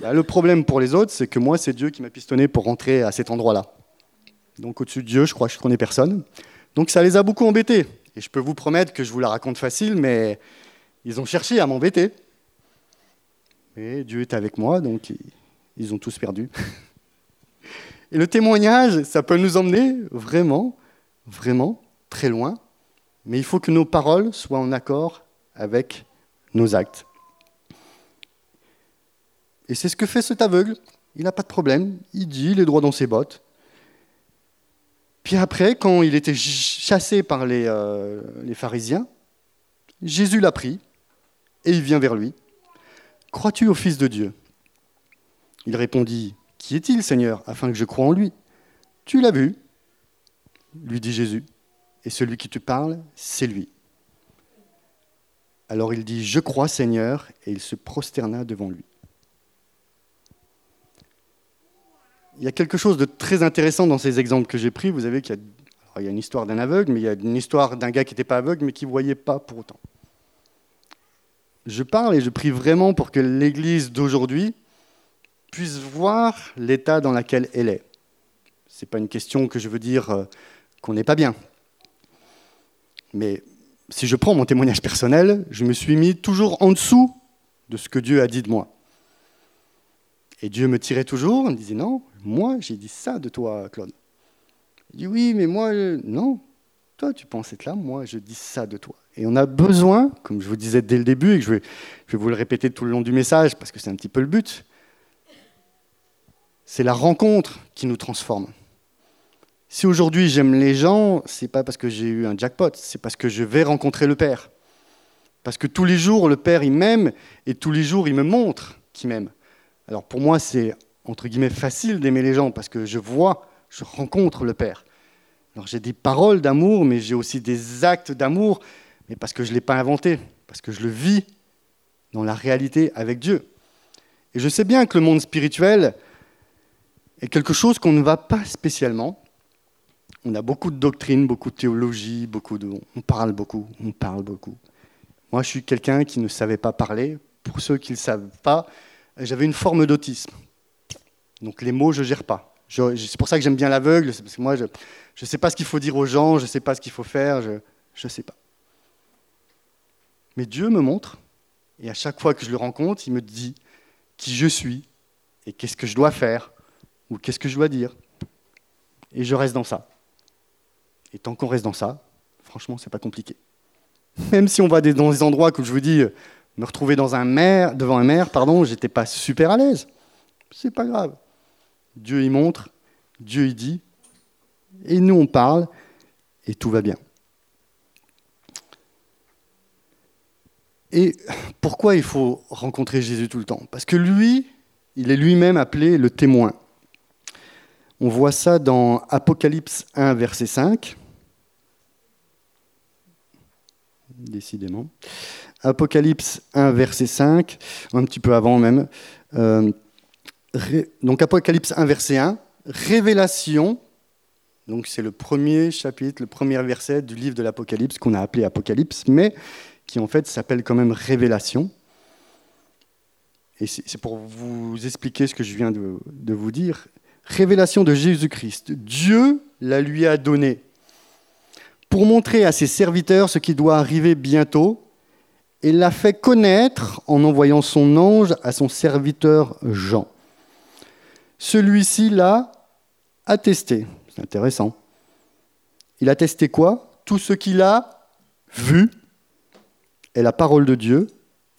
Ben, le problème pour les autres, c'est que moi, c'est Dieu qui m'a pistonné pour rentrer à cet endroit-là. Donc au-dessus de Dieu, je crois que je connais personne. Donc ça les a beaucoup embêtés. Et je peux vous promettre que je vous la raconte facile, mais ils ont cherché à m'embêter. Mais Dieu est avec moi, donc ils ont tous perdu. <laughs> Et le témoignage, ça peut nous emmener vraiment, vraiment très loin, mais il faut que nos paroles soient en accord avec nos actes. Et c'est ce que fait cet aveugle. Il n'a pas de problème, il dit, il est droit dans ses bottes. Puis après, quand il était chassé par les, euh, les pharisiens, Jésus l'a pris et il vient vers lui. Crois-tu au Fils de Dieu? Il répondit, Qui est-il, Seigneur, afin que je croie en lui? Tu l'as vu, lui dit Jésus, et celui qui te parle, c'est lui. Alors il dit, Je crois, Seigneur, et il se prosterna devant lui. Il y a quelque chose de très intéressant dans ces exemples que j'ai pris. Vous savez qu'il y a, y a une histoire d'un aveugle, mais il y a une histoire d'un gars qui n'était pas aveugle, mais qui ne voyait pas pour autant je parle et je prie vraiment pour que l'Église d'aujourd'hui puisse voir l'état dans lequel elle est. Ce n'est pas une question que je veux dire euh, qu'on n'est pas bien. Mais si je prends mon témoignage personnel, je me suis mis toujours en dessous de ce que Dieu a dit de moi. Et Dieu me tirait toujours, il me disait non, moi j'ai dit ça de toi, Claude. Il dit oui, mais moi, non, toi tu penses être là, moi je dis ça de toi. Et on a besoin, comme je vous disais dès le début, et que je vais, vous le répéter tout le long du message, parce que c'est un petit peu le but, c'est la rencontre qui nous transforme. Si aujourd'hui j'aime les gens, c'est pas parce que j'ai eu un jackpot, c'est parce que je vais rencontrer le Père. Parce que tous les jours, le Père, il m'aime, et tous les jours, il me montre qu'il m'aime. Alors pour moi, c'est entre guillemets facile d'aimer les gens, parce que je vois, je rencontre le Père. Alors j'ai des paroles d'amour, mais j'ai aussi des actes d'amour mais parce que je ne l'ai pas inventé, parce que je le vis dans la réalité avec Dieu. Et je sais bien que le monde spirituel est quelque chose qu'on ne va pas spécialement. On a beaucoup de doctrines, beaucoup de théologie, beaucoup de... on parle beaucoup, on parle beaucoup. Moi, je suis quelqu'un qui ne savait pas parler. Pour ceux qui ne le savent pas, j'avais une forme d'autisme. Donc les mots, je ne gère pas. C'est pour ça que j'aime bien l'aveugle, parce que moi, je ne sais pas ce qu'il faut dire aux gens, je ne sais pas ce qu'il faut faire, je ne sais pas. Mais Dieu me montre, et à chaque fois que je le rencontre, il me dit qui je suis, et qu'est-ce que je dois faire, ou qu'est-ce que je dois dire. Et je reste dans ça. Et tant qu'on reste dans ça, franchement, c'est pas compliqué. Même si on va dans des endroits que je vous dis, me retrouver devant un maire, pardon, j'étais pas super à l'aise. C'est pas grave. Dieu y montre, Dieu y dit, et nous on parle, et tout va bien. Et pourquoi il faut rencontrer Jésus tout le temps? Parce que lui, il est lui-même appelé le témoin. On voit ça dans Apocalypse 1, verset 5. Décidément. Apocalypse 1, verset 5, un petit peu avant même. Euh, donc Apocalypse 1, verset 1, révélation. Donc c'est le premier chapitre, le premier verset du livre de l'Apocalypse qu'on a appelé Apocalypse, mais qui en fait s'appelle quand même Révélation. Et c'est pour vous expliquer ce que je viens de, de vous dire. Révélation de Jésus-Christ. Dieu la lui a donnée pour montrer à ses serviteurs ce qui doit arriver bientôt et l'a fait connaître en envoyant son ange à son serviteur Jean. Celui-ci l'a attesté. C'est intéressant. Il a testé quoi? Tout ce qu'il a vu est la parole de Dieu,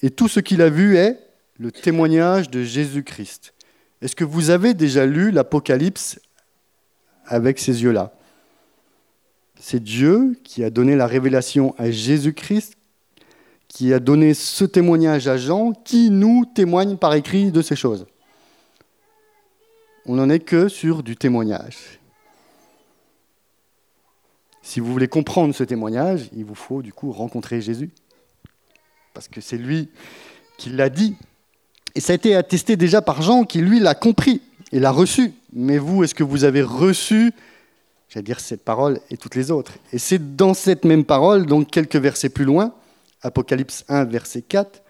et tout ce qu'il a vu est le témoignage de Jésus-Christ. Est-ce que vous avez déjà lu l'Apocalypse avec ces yeux-là? C'est Dieu qui a donné la révélation à Jésus-Christ, qui a donné ce témoignage à Jean, qui nous témoigne par écrit de ces choses. on n'en est que sur du témoignage. Si vous voulez comprendre ce témoignage, il vous faut du coup rencontrer Jésus. Parce que c'est lui qui l'a dit. Et ça a été attesté déjà par Jean qui, lui, l'a compris et l'a reçu. Mais vous, est-ce que vous avez reçu, j'allais dire, cette parole et toutes les autres Et c'est dans cette même parole, donc quelques versets plus loin, Apocalypse 1, verset 4,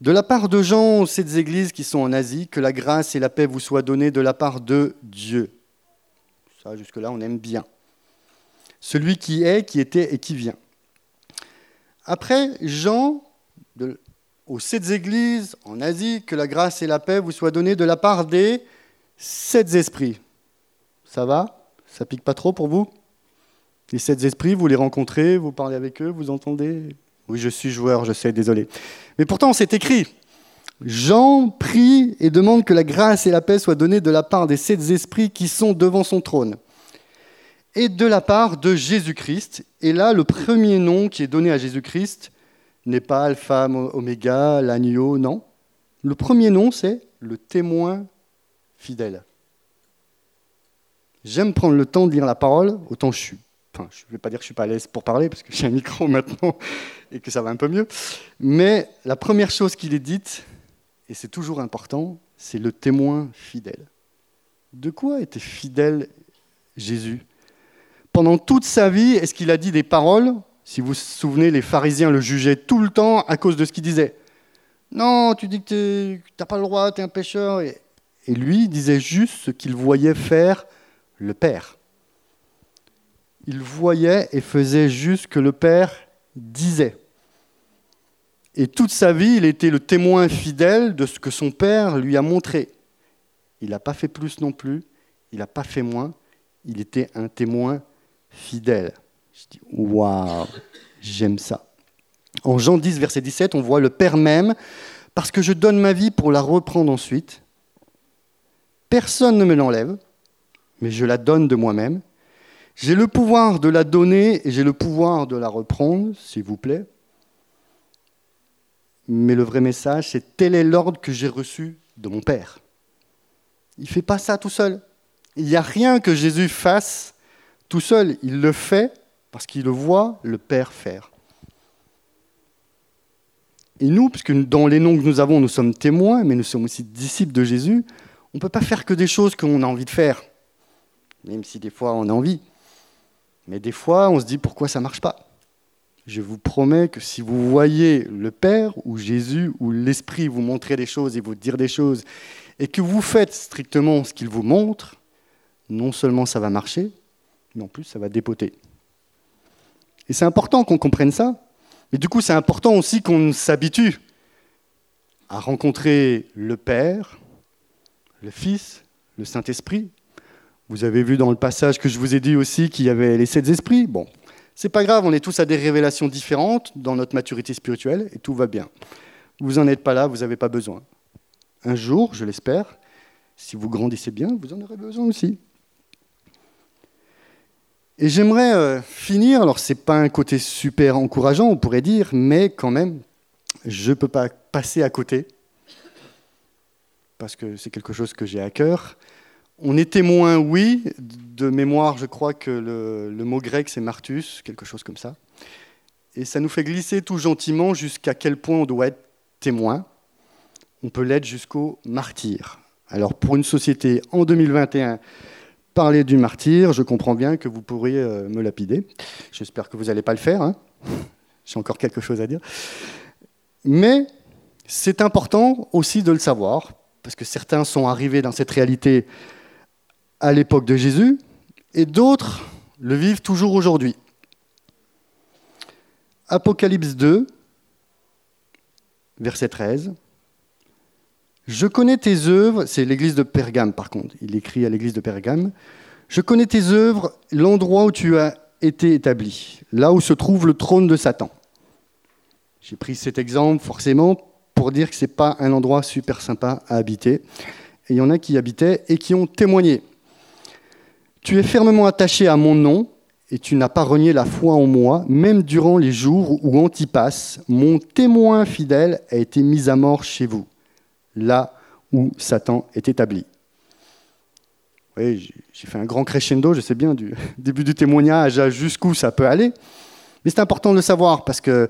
de la part de Jean sept églises qui sont en Asie, que la grâce et la paix vous soient données de la part de Dieu. Ça, jusque-là, on aime bien celui qui est, qui était et qui vient. Après, Jean, aux sept églises en Asie, que la grâce et la paix vous soient données de la part des sept esprits. Ça va? Ça pique pas trop pour vous? Les sept esprits, vous les rencontrez, vous parlez avec eux, vous entendez? Oui, je suis joueur, je sais, désolé. Mais pourtant, c'est écrit. Jean prie et demande que la grâce et la paix soient données de la part des sept esprits qui sont devant son trône et de la part de Jésus-Christ. Et là, le premier nom qui est donné à Jésus-Christ n'est pas Alpha, Oméga, l'agneau, non. Le premier nom, c'est le témoin fidèle. J'aime prendre le temps de lire la parole, autant je suis. Enfin, je ne vais pas dire que je suis pas à l'aise pour parler, parce que j'ai un micro <laughs> maintenant et que ça va un peu mieux. Mais la première chose qu'il est dite, et c'est toujours important, c'est le témoin fidèle. De quoi était fidèle Jésus? Pendant toute sa vie, est-ce qu'il a dit des paroles? Si vous vous souvenez, les pharisiens le jugeaient tout le temps à cause de ce qu'il disait. Non, tu dis que tu n'as pas le droit, tu es un pécheur. Et, lui, disait juste ce qu'il voyait faire le Père. Il voyait et faisait juste ce que le Père disait. Et toute sa vie, il était le témoin fidèle de ce que son Père lui a montré. Il n'a pas fait plus non plus, il n'a pas fait moins, il était un témoin fidèle. Je dis, waouh, j'aime ça. En Jean 10, verset 17, on voit le Père même, parce que je donne ma vie pour la reprendre ensuite. Personne ne me l'enlève, mais je la donne de moi-même. J'ai le pouvoir de la donner et j'ai le pouvoir de la reprendre, s'il vous plaît. Mais le vrai message, c'est tel est l'ordre que j'ai reçu de mon Père. Il ne fait pas ça tout seul. Il n'y a rien que Jésus fasse tout seul, il le fait parce qu'il le voit le Père faire. Et nous, puisque dans les noms que nous avons, nous sommes témoins, mais nous sommes aussi disciples de Jésus, on ne peut pas faire que des choses qu'on a envie de faire, même si des fois on a envie. Mais des fois, on se dit pourquoi ça ne marche pas? Je vous promets que si vous voyez le Père ou Jésus ou l'Esprit vous montrer des choses et vous dire des choses, et que vous faites strictement ce qu'il vous montre, non seulement ça va marcher, mais en plus ça va dépoter. Et c'est important qu'on comprenne ça, mais du coup c'est important aussi qu'on s'habitue à rencontrer le Père, le Fils, le Saint-Esprit. Vous avez vu dans le passage que je vous ai dit aussi qu'il y avait les sept esprits. Bon, c'est pas grave, on est tous à des révélations différentes dans notre maturité spirituelle et tout va bien. Vous n'en êtes pas là, vous n'avez pas besoin. Un jour, je l'espère, si vous grandissez bien, vous en aurez besoin aussi. Et j'aimerais euh, finir, alors ce n'est pas un côté super encourageant, on pourrait dire, mais quand même, je ne peux pas passer à côté, parce que c'est quelque chose que j'ai à cœur. On est témoin, oui, de mémoire, je crois que le, mot grec c'est martus, quelque chose comme ça. Et ça nous fait glisser tout gentiment jusqu'à quel point on doit être témoin. On peut l'être jusqu'au martyr. Alors pour une société en 2021 parler du martyr, je comprends bien que vous pourriez euh, me lapider. J'espère que vous n'allez pas le faire. Hein. <laughs> J'ai encore quelque chose à dire. Mais c'est important aussi de le savoir, parce que certains sont arrivés dans cette réalité à l'époque de Jésus, et d'autres le vivent toujours aujourd'hui. Apocalypse 2, verset 13. Je connais tes œuvres, c'est l'église de Pergame par contre, il écrit à l'église de Pergame. Je connais tes œuvres, l'endroit où tu as été établi, là où se trouve le trône de Satan. J'ai pris cet exemple forcément pour dire que ce n'est pas un endroit super sympa à habiter. Et il y en a qui y habitaient et qui ont témoigné. Tu es fermement attaché à mon nom et tu n'as pas renié la foi en moi, même durant les jours où Antipas, mon témoin fidèle, a été mis à mort chez vous là où Satan est établi. Oui, j'ai fait un grand crescendo, je sais bien, du <laughs> début du témoignage à jusqu'où ça peut aller. Mais c'est important de le savoir parce que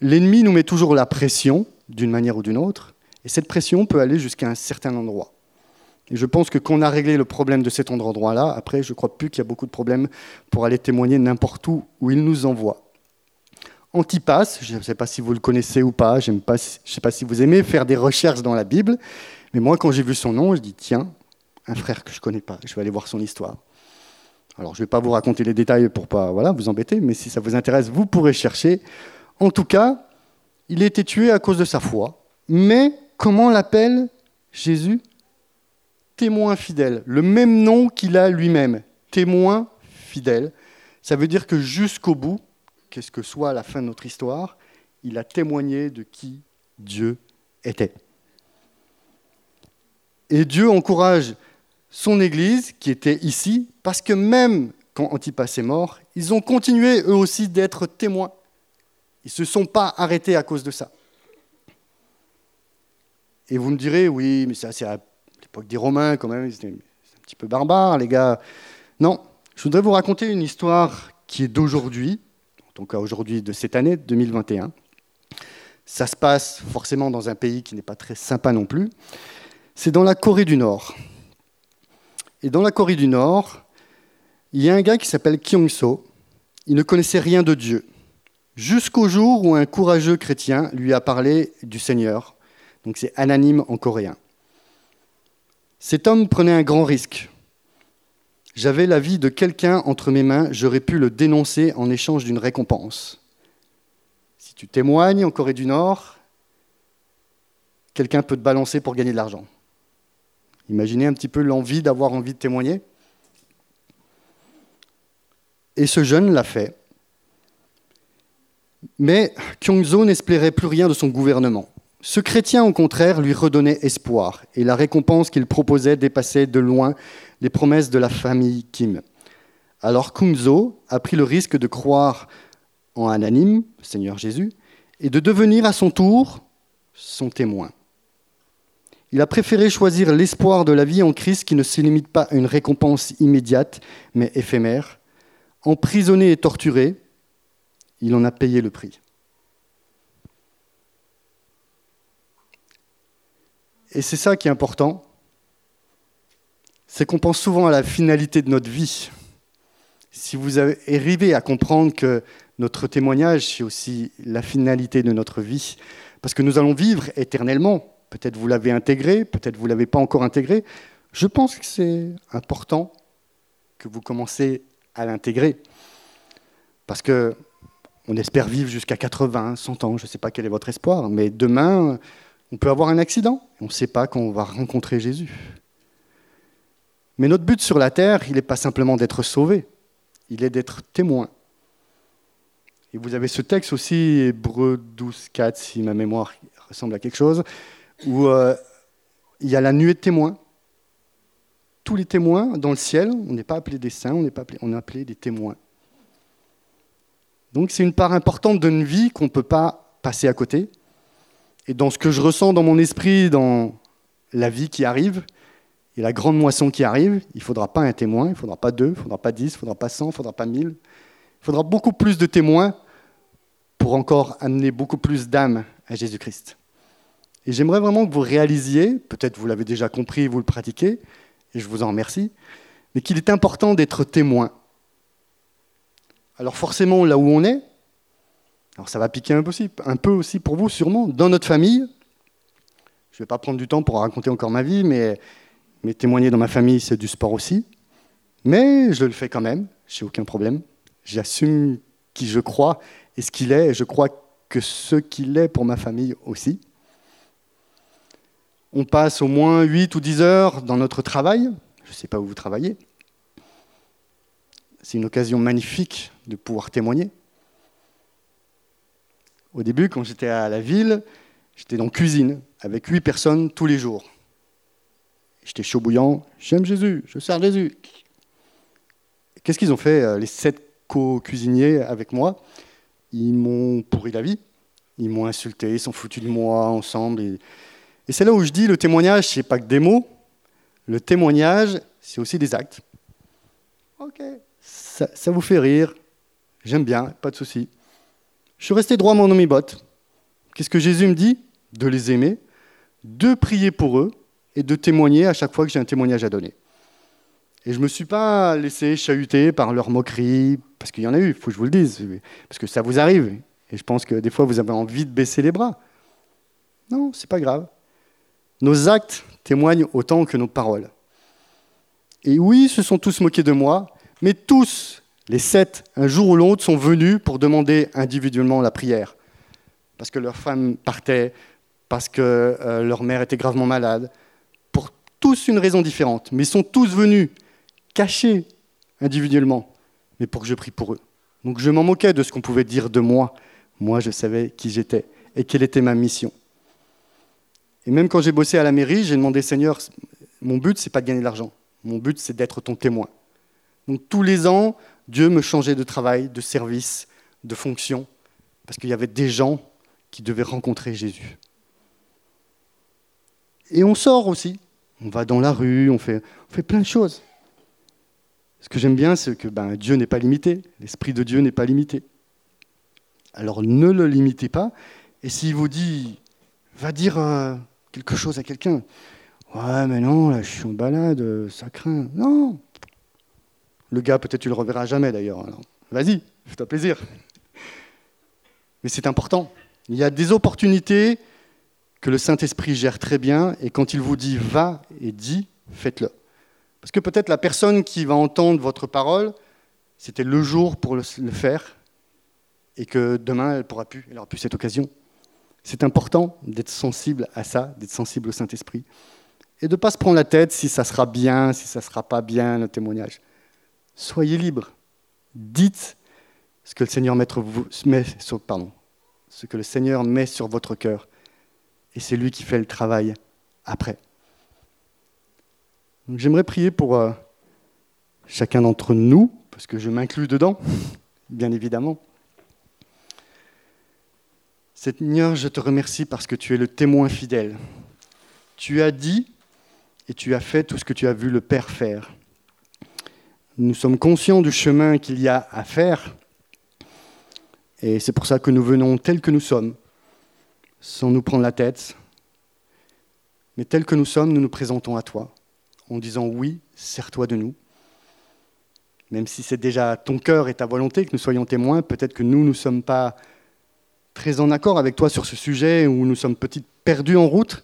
l'ennemi nous met toujours la pression, d'une manière ou d'une autre, et cette pression peut aller jusqu'à un certain endroit. Et je pense que quand on a réglé le problème de cet endroit-là, après, je ne crois plus qu'il y a beaucoup de problèmes pour aller témoigner n'importe où où il nous envoie. Antipas, je ne sais pas si vous le connaissez ou pas, je ne sais pas si vous aimez faire des recherches dans la Bible, mais moi, quand j'ai vu son nom, je dis tiens, un frère que je ne connais pas, je vais aller voir son histoire. Alors, je ne vais pas vous raconter les détails pour pas voilà, vous embêter, mais si ça vous intéresse, vous pourrez chercher. En tout cas, il a été tué à cause de sa foi. Mais comment l'appelle Jésus? Témoin fidèle. Le même nom qu'il a lui-même. Témoin fidèle. Ça veut dire que jusqu'au bout, qu'est-ce que soit la fin de notre histoire, il a témoigné de qui Dieu était. Et Dieu encourage son Église, qui était ici, parce que même quand Antipas est mort, ils ont continué eux aussi d'être témoins. Ils ne se sont pas arrêtés à cause de ça. Et vous me direz, oui, mais c'est à l'époque des Romains quand même, c'était un petit peu barbare, les gars. Non, je voudrais vous raconter une histoire qui est d'aujourd'hui, en tout cas aujourd'hui de cette année 2021. Ça se passe forcément dans un pays qui n'est pas très sympa non plus. C'est dans la Corée du Nord. Et dans la Corée du Nord, il y a un gars qui s'appelle Kyung-so. Il ne connaissait rien de Dieu. Jusqu'au jour où un courageux chrétien lui a parlé du Seigneur. Donc c'est anonyme en coréen. Cet homme prenait un grand risque. J'avais la vie de quelqu'un entre mes mains, j'aurais pu le dénoncer en échange d'une récompense. Si tu témoignes en Corée du Nord, quelqu'un peut te balancer pour gagner de l'argent. Imaginez un petit peu l'envie d'avoir envie de témoigner. Et ce jeune l'a fait. Mais Kyungzo n'espérait plus rien de son gouvernement. Ce chrétien, au contraire, lui redonnait espoir, et la récompense qu'il proposait dépassait de loin les promesses de la famille Kim. Alors Kungzo a pris le risque de croire en le Seigneur Jésus, et de devenir à son tour son témoin. Il a préféré choisir l'espoir de la vie en Christ qui ne se limite pas à une récompense immédiate, mais éphémère. Emprisonné et torturé, il en a payé le prix. Et c'est ça qui est important, c'est qu'on pense souvent à la finalité de notre vie. Si vous arrivez à comprendre que notre témoignage, c'est aussi la finalité de notre vie, parce que nous allons vivre éternellement, peut-être vous l'avez intégré, peut-être vous ne l'avez pas encore intégré, je pense que c'est important que vous commencez à l'intégrer. Parce que on espère vivre jusqu'à 80, 100 ans, je ne sais pas quel est votre espoir, mais demain, on peut avoir un accident. On ne sait pas quand on va rencontrer Jésus. Mais notre but sur la terre, il n'est pas simplement d'être sauvé, il est d'être témoin. Et vous avez ce texte aussi, Hébreu 12, 4, si ma mémoire ressemble à quelque chose, où euh, il y a la nuée de témoins. Tous les témoins dans le ciel, on n'est pas appelé des saints, on, est pas des témoins. Donc c'est une part importante d'une vie qu'on ne peut pas passer à côté. Et dans ce que je ressens dans mon esprit, dans la vie qui arrive, et la grande moisson qui arrive, il ne faudra pas un témoin, il ne faudra pas deux, il ne faudra pas dix, il ne faudra pas cent, il ne faudra pas mille. Il faudra beaucoup plus de témoins pour encore amener beaucoup plus d'âmes à Jésus-Christ. Et j'aimerais vraiment que vous réalisiez, peut-être vous l'avez déjà compris, vous le pratiquez, et je vous en remercie, mais qu'il est important d'être témoin. Alors forcément, là où on est, alors ça va piquer un peu, aussi, un peu aussi pour vous sûrement, dans notre famille, je ne vais pas prendre du temps pour raconter encore ma vie, mais, témoigner dans ma famille, c'est du sport aussi. Mais je le fais quand même, j'ai aucun problème. J'assume qui je crois et ce qu'il est, et je crois que ce qu'il est pour ma famille aussi. On passe au moins 8 ou 10 heures dans notre travail. Je ne sais pas où vous travaillez. C'est une occasion magnifique de pouvoir témoigner. Au début, quand j'étais à la ville, j'étais dans cuisine avec 8 personnes tous les jours. J'étais chaud bouillant, j'aime Jésus, je sers Jésus. Qu'est-ce qu'ils ont fait, euh, les sept co-cuisiniers avec moi? Ils m'ont pourri la vie, ils m'ont insulté, ils sont foutus de moi ensemble. Et, et c'est là où je dis le témoignage, c'est pas que des mots. Le témoignage, c'est aussi des actes. Ok, ça, ça vous fait rire, j'aime bien, pas de souci. Je suis resté droit dans mes bottes. Qu'est-ce que Jésus me dit De les aimer, de prier pour eux et de témoigner à chaque fois que j'ai un témoignage à donner. Et je ne me suis pas laissé chahuter par leurs moqueries, parce qu'il y en a eu, il faut que je vous le dise, parce que ça vous arrive. Et je pense que des fois, vous avez envie de baisser les bras. Non, c'est pas grave. Nos actes témoignent autant que nos paroles. Et oui, se sont tous moqués de moi, mais tous, les sept, un jour ou l'autre, sont venus pour demander individuellement la prière. Parce que leur femme partait, parce que euh, leur mère était gravement malade, pour tous une raison différente. Mais ils sont tous venus, cachés individuellement, mais pour que je prie pour eux. Donc je m'en moquais de ce qu'on pouvait dire de moi. Moi, je savais qui j'étais et quelle était ma mission. Et même quand j'ai bossé à la mairie, j'ai demandé, Seigneur, mon but, c'est pas de gagner de l'argent. Mon but, c'est d'être ton témoin. Donc tous les ans, Dieu me changeait de travail, de service, de fonction, parce qu'il y avait des gens qui devaient rencontrer Jésus. Et on sort aussi. On va dans la rue, on fait, plein de choses. Ce que j'aime bien, c'est que ben, Dieu n'est pas limité. L'Esprit de Dieu n'est pas limité. Alors ne le limitez pas. Et s'il vous dit, va dire euh, quelque chose à quelqu'un, ouais, mais non, là, je suis en balade, ça craint. Non. Le gars, peut-être tu le reverras jamais d'ailleurs. Vas-y, fais-toi plaisir. Mais c'est important. Il y a des opportunités que le Saint-Esprit gère très bien, et quand il vous dit va et dis, faites-le. Parce que peut-être la personne qui va entendre votre parole, c'était le jour pour le faire, et que demain, elle pourra plus, plus cette occasion. C'est important d'être sensible à ça, d'être sensible au Saint-Esprit, et de ne pas se prendre la tête si ça sera bien, si ça ne sera pas bien, le témoignage. Soyez libre. Dites ce que le Seigneur met sur, ce que le Seigneur met sur votre cœur. Et c'est lui qui fait le travail après. J'aimerais prier pour euh, chacun d'entre nous, parce que je m'inclus dedans, <laughs> bien évidemment. Seigneur, je te remercie parce que tu es le témoin fidèle. Tu as dit et tu as fait tout ce que tu as vu le Père faire. Nous sommes conscients du chemin qu'il y a à faire, et c'est pour ça que nous venons tels que nous sommes, sans nous prendre la tête, mais tels que nous sommes, nous nous présentons à toi en disant oui, sers-toi de nous. Même si c'est déjà ton cœur et ta volonté que nous soyons témoins, peut-être que nous ne sommes pas très en accord avec toi sur ce sujet ou nous sommes peut-être perdus en route.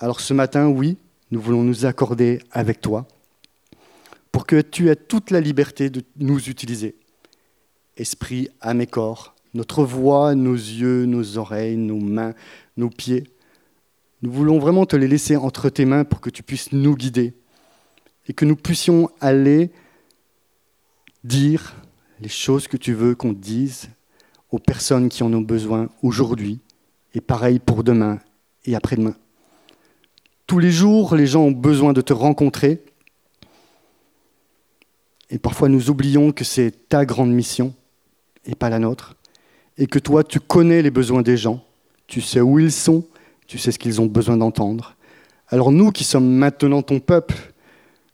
Alors ce matin, oui, nous voulons nous accorder avec toi que tu aies toute la liberté de nous utiliser. Esprit, âme et corps, notre voix, nos yeux, nos oreilles, nos mains, nos pieds, nous voulons vraiment te les laisser entre tes mains pour que tu puisses nous guider et que nous puissions aller dire les choses que tu veux qu'on dise aux personnes qui en ont besoin aujourd'hui et pareil pour demain et après-demain. Tous les jours, les gens ont besoin de te rencontrer et parfois nous oublions que c'est ta grande mission et pas la nôtre et que toi, tu connais les besoins des gens, tu sais où ils sont tu sais ce qu'ils ont besoin d'entendre. Alors nous qui sommes maintenant ton peuple,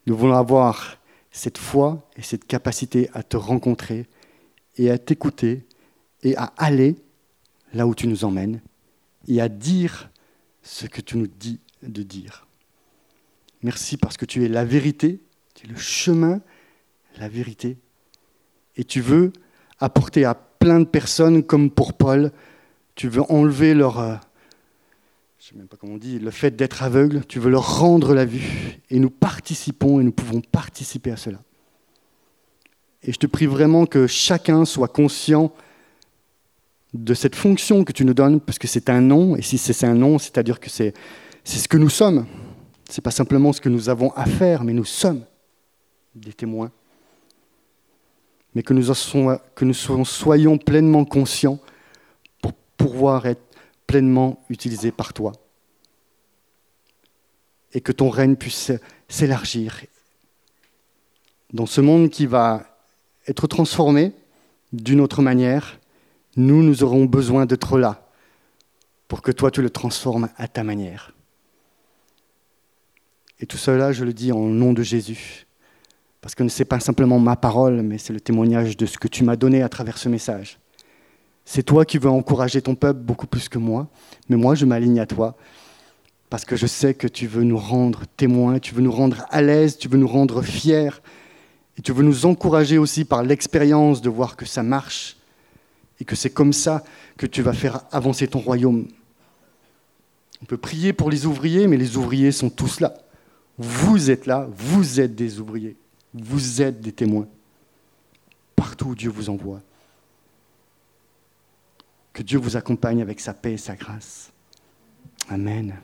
nous voulons avoir cette foi et cette capacité à te rencontrer et à t'écouter et à aller là où tu nous emmènes et à dire ce que tu nous dis de dire. Merci parce que tu es la vérité, tu es le chemin, la vérité. Et tu veux apporter à plein de personnes, comme pour Paul, tu veux enlever leur, euh, je ne sais même pas comment on dit, le fait d'être aveugle, tu veux leur rendre la vue. Et nous participons et nous pouvons participer à cela. Et je te prie vraiment que chacun soit conscient de cette fonction que tu nous donnes, parce que c'est un nom, et si c'est un nom, c'est-à-dire que c'est ce que nous sommes. Ce n'est pas simplement ce que nous avons à faire, mais nous sommes des témoins. Mais que nous, soyons pleinement conscients pour pouvoir être pleinement utilisé par toi. Et que ton règne puisse s'élargir dans ce monde qui va être transformé d'une autre manière. Nous, nous aurons besoin d'être là pour que toi, tu le transformes à ta manière. Et tout cela, je le dis en nom de Jésus. Parce que ce n'est pas simplement ma parole, mais c'est le témoignage de ce que tu m'as donné à travers ce message. C'est toi qui veux encourager ton peuple beaucoup plus que moi, mais moi je m'aligne à toi parce que je sais que tu veux nous rendre témoins, tu veux nous rendre à l'aise, tu veux nous rendre fiers, et tu veux nous encourager aussi par l'expérience de voir que ça marche, et que c'est comme ça que tu vas faire avancer ton royaume. On peut prier pour les ouvriers, mais les ouvriers sont tous là. Vous êtes là, vous êtes des ouvriers, vous êtes des témoins. Partout où Dieu vous envoie. Que Dieu vous accompagne avec sa paix et sa grâce. Amen.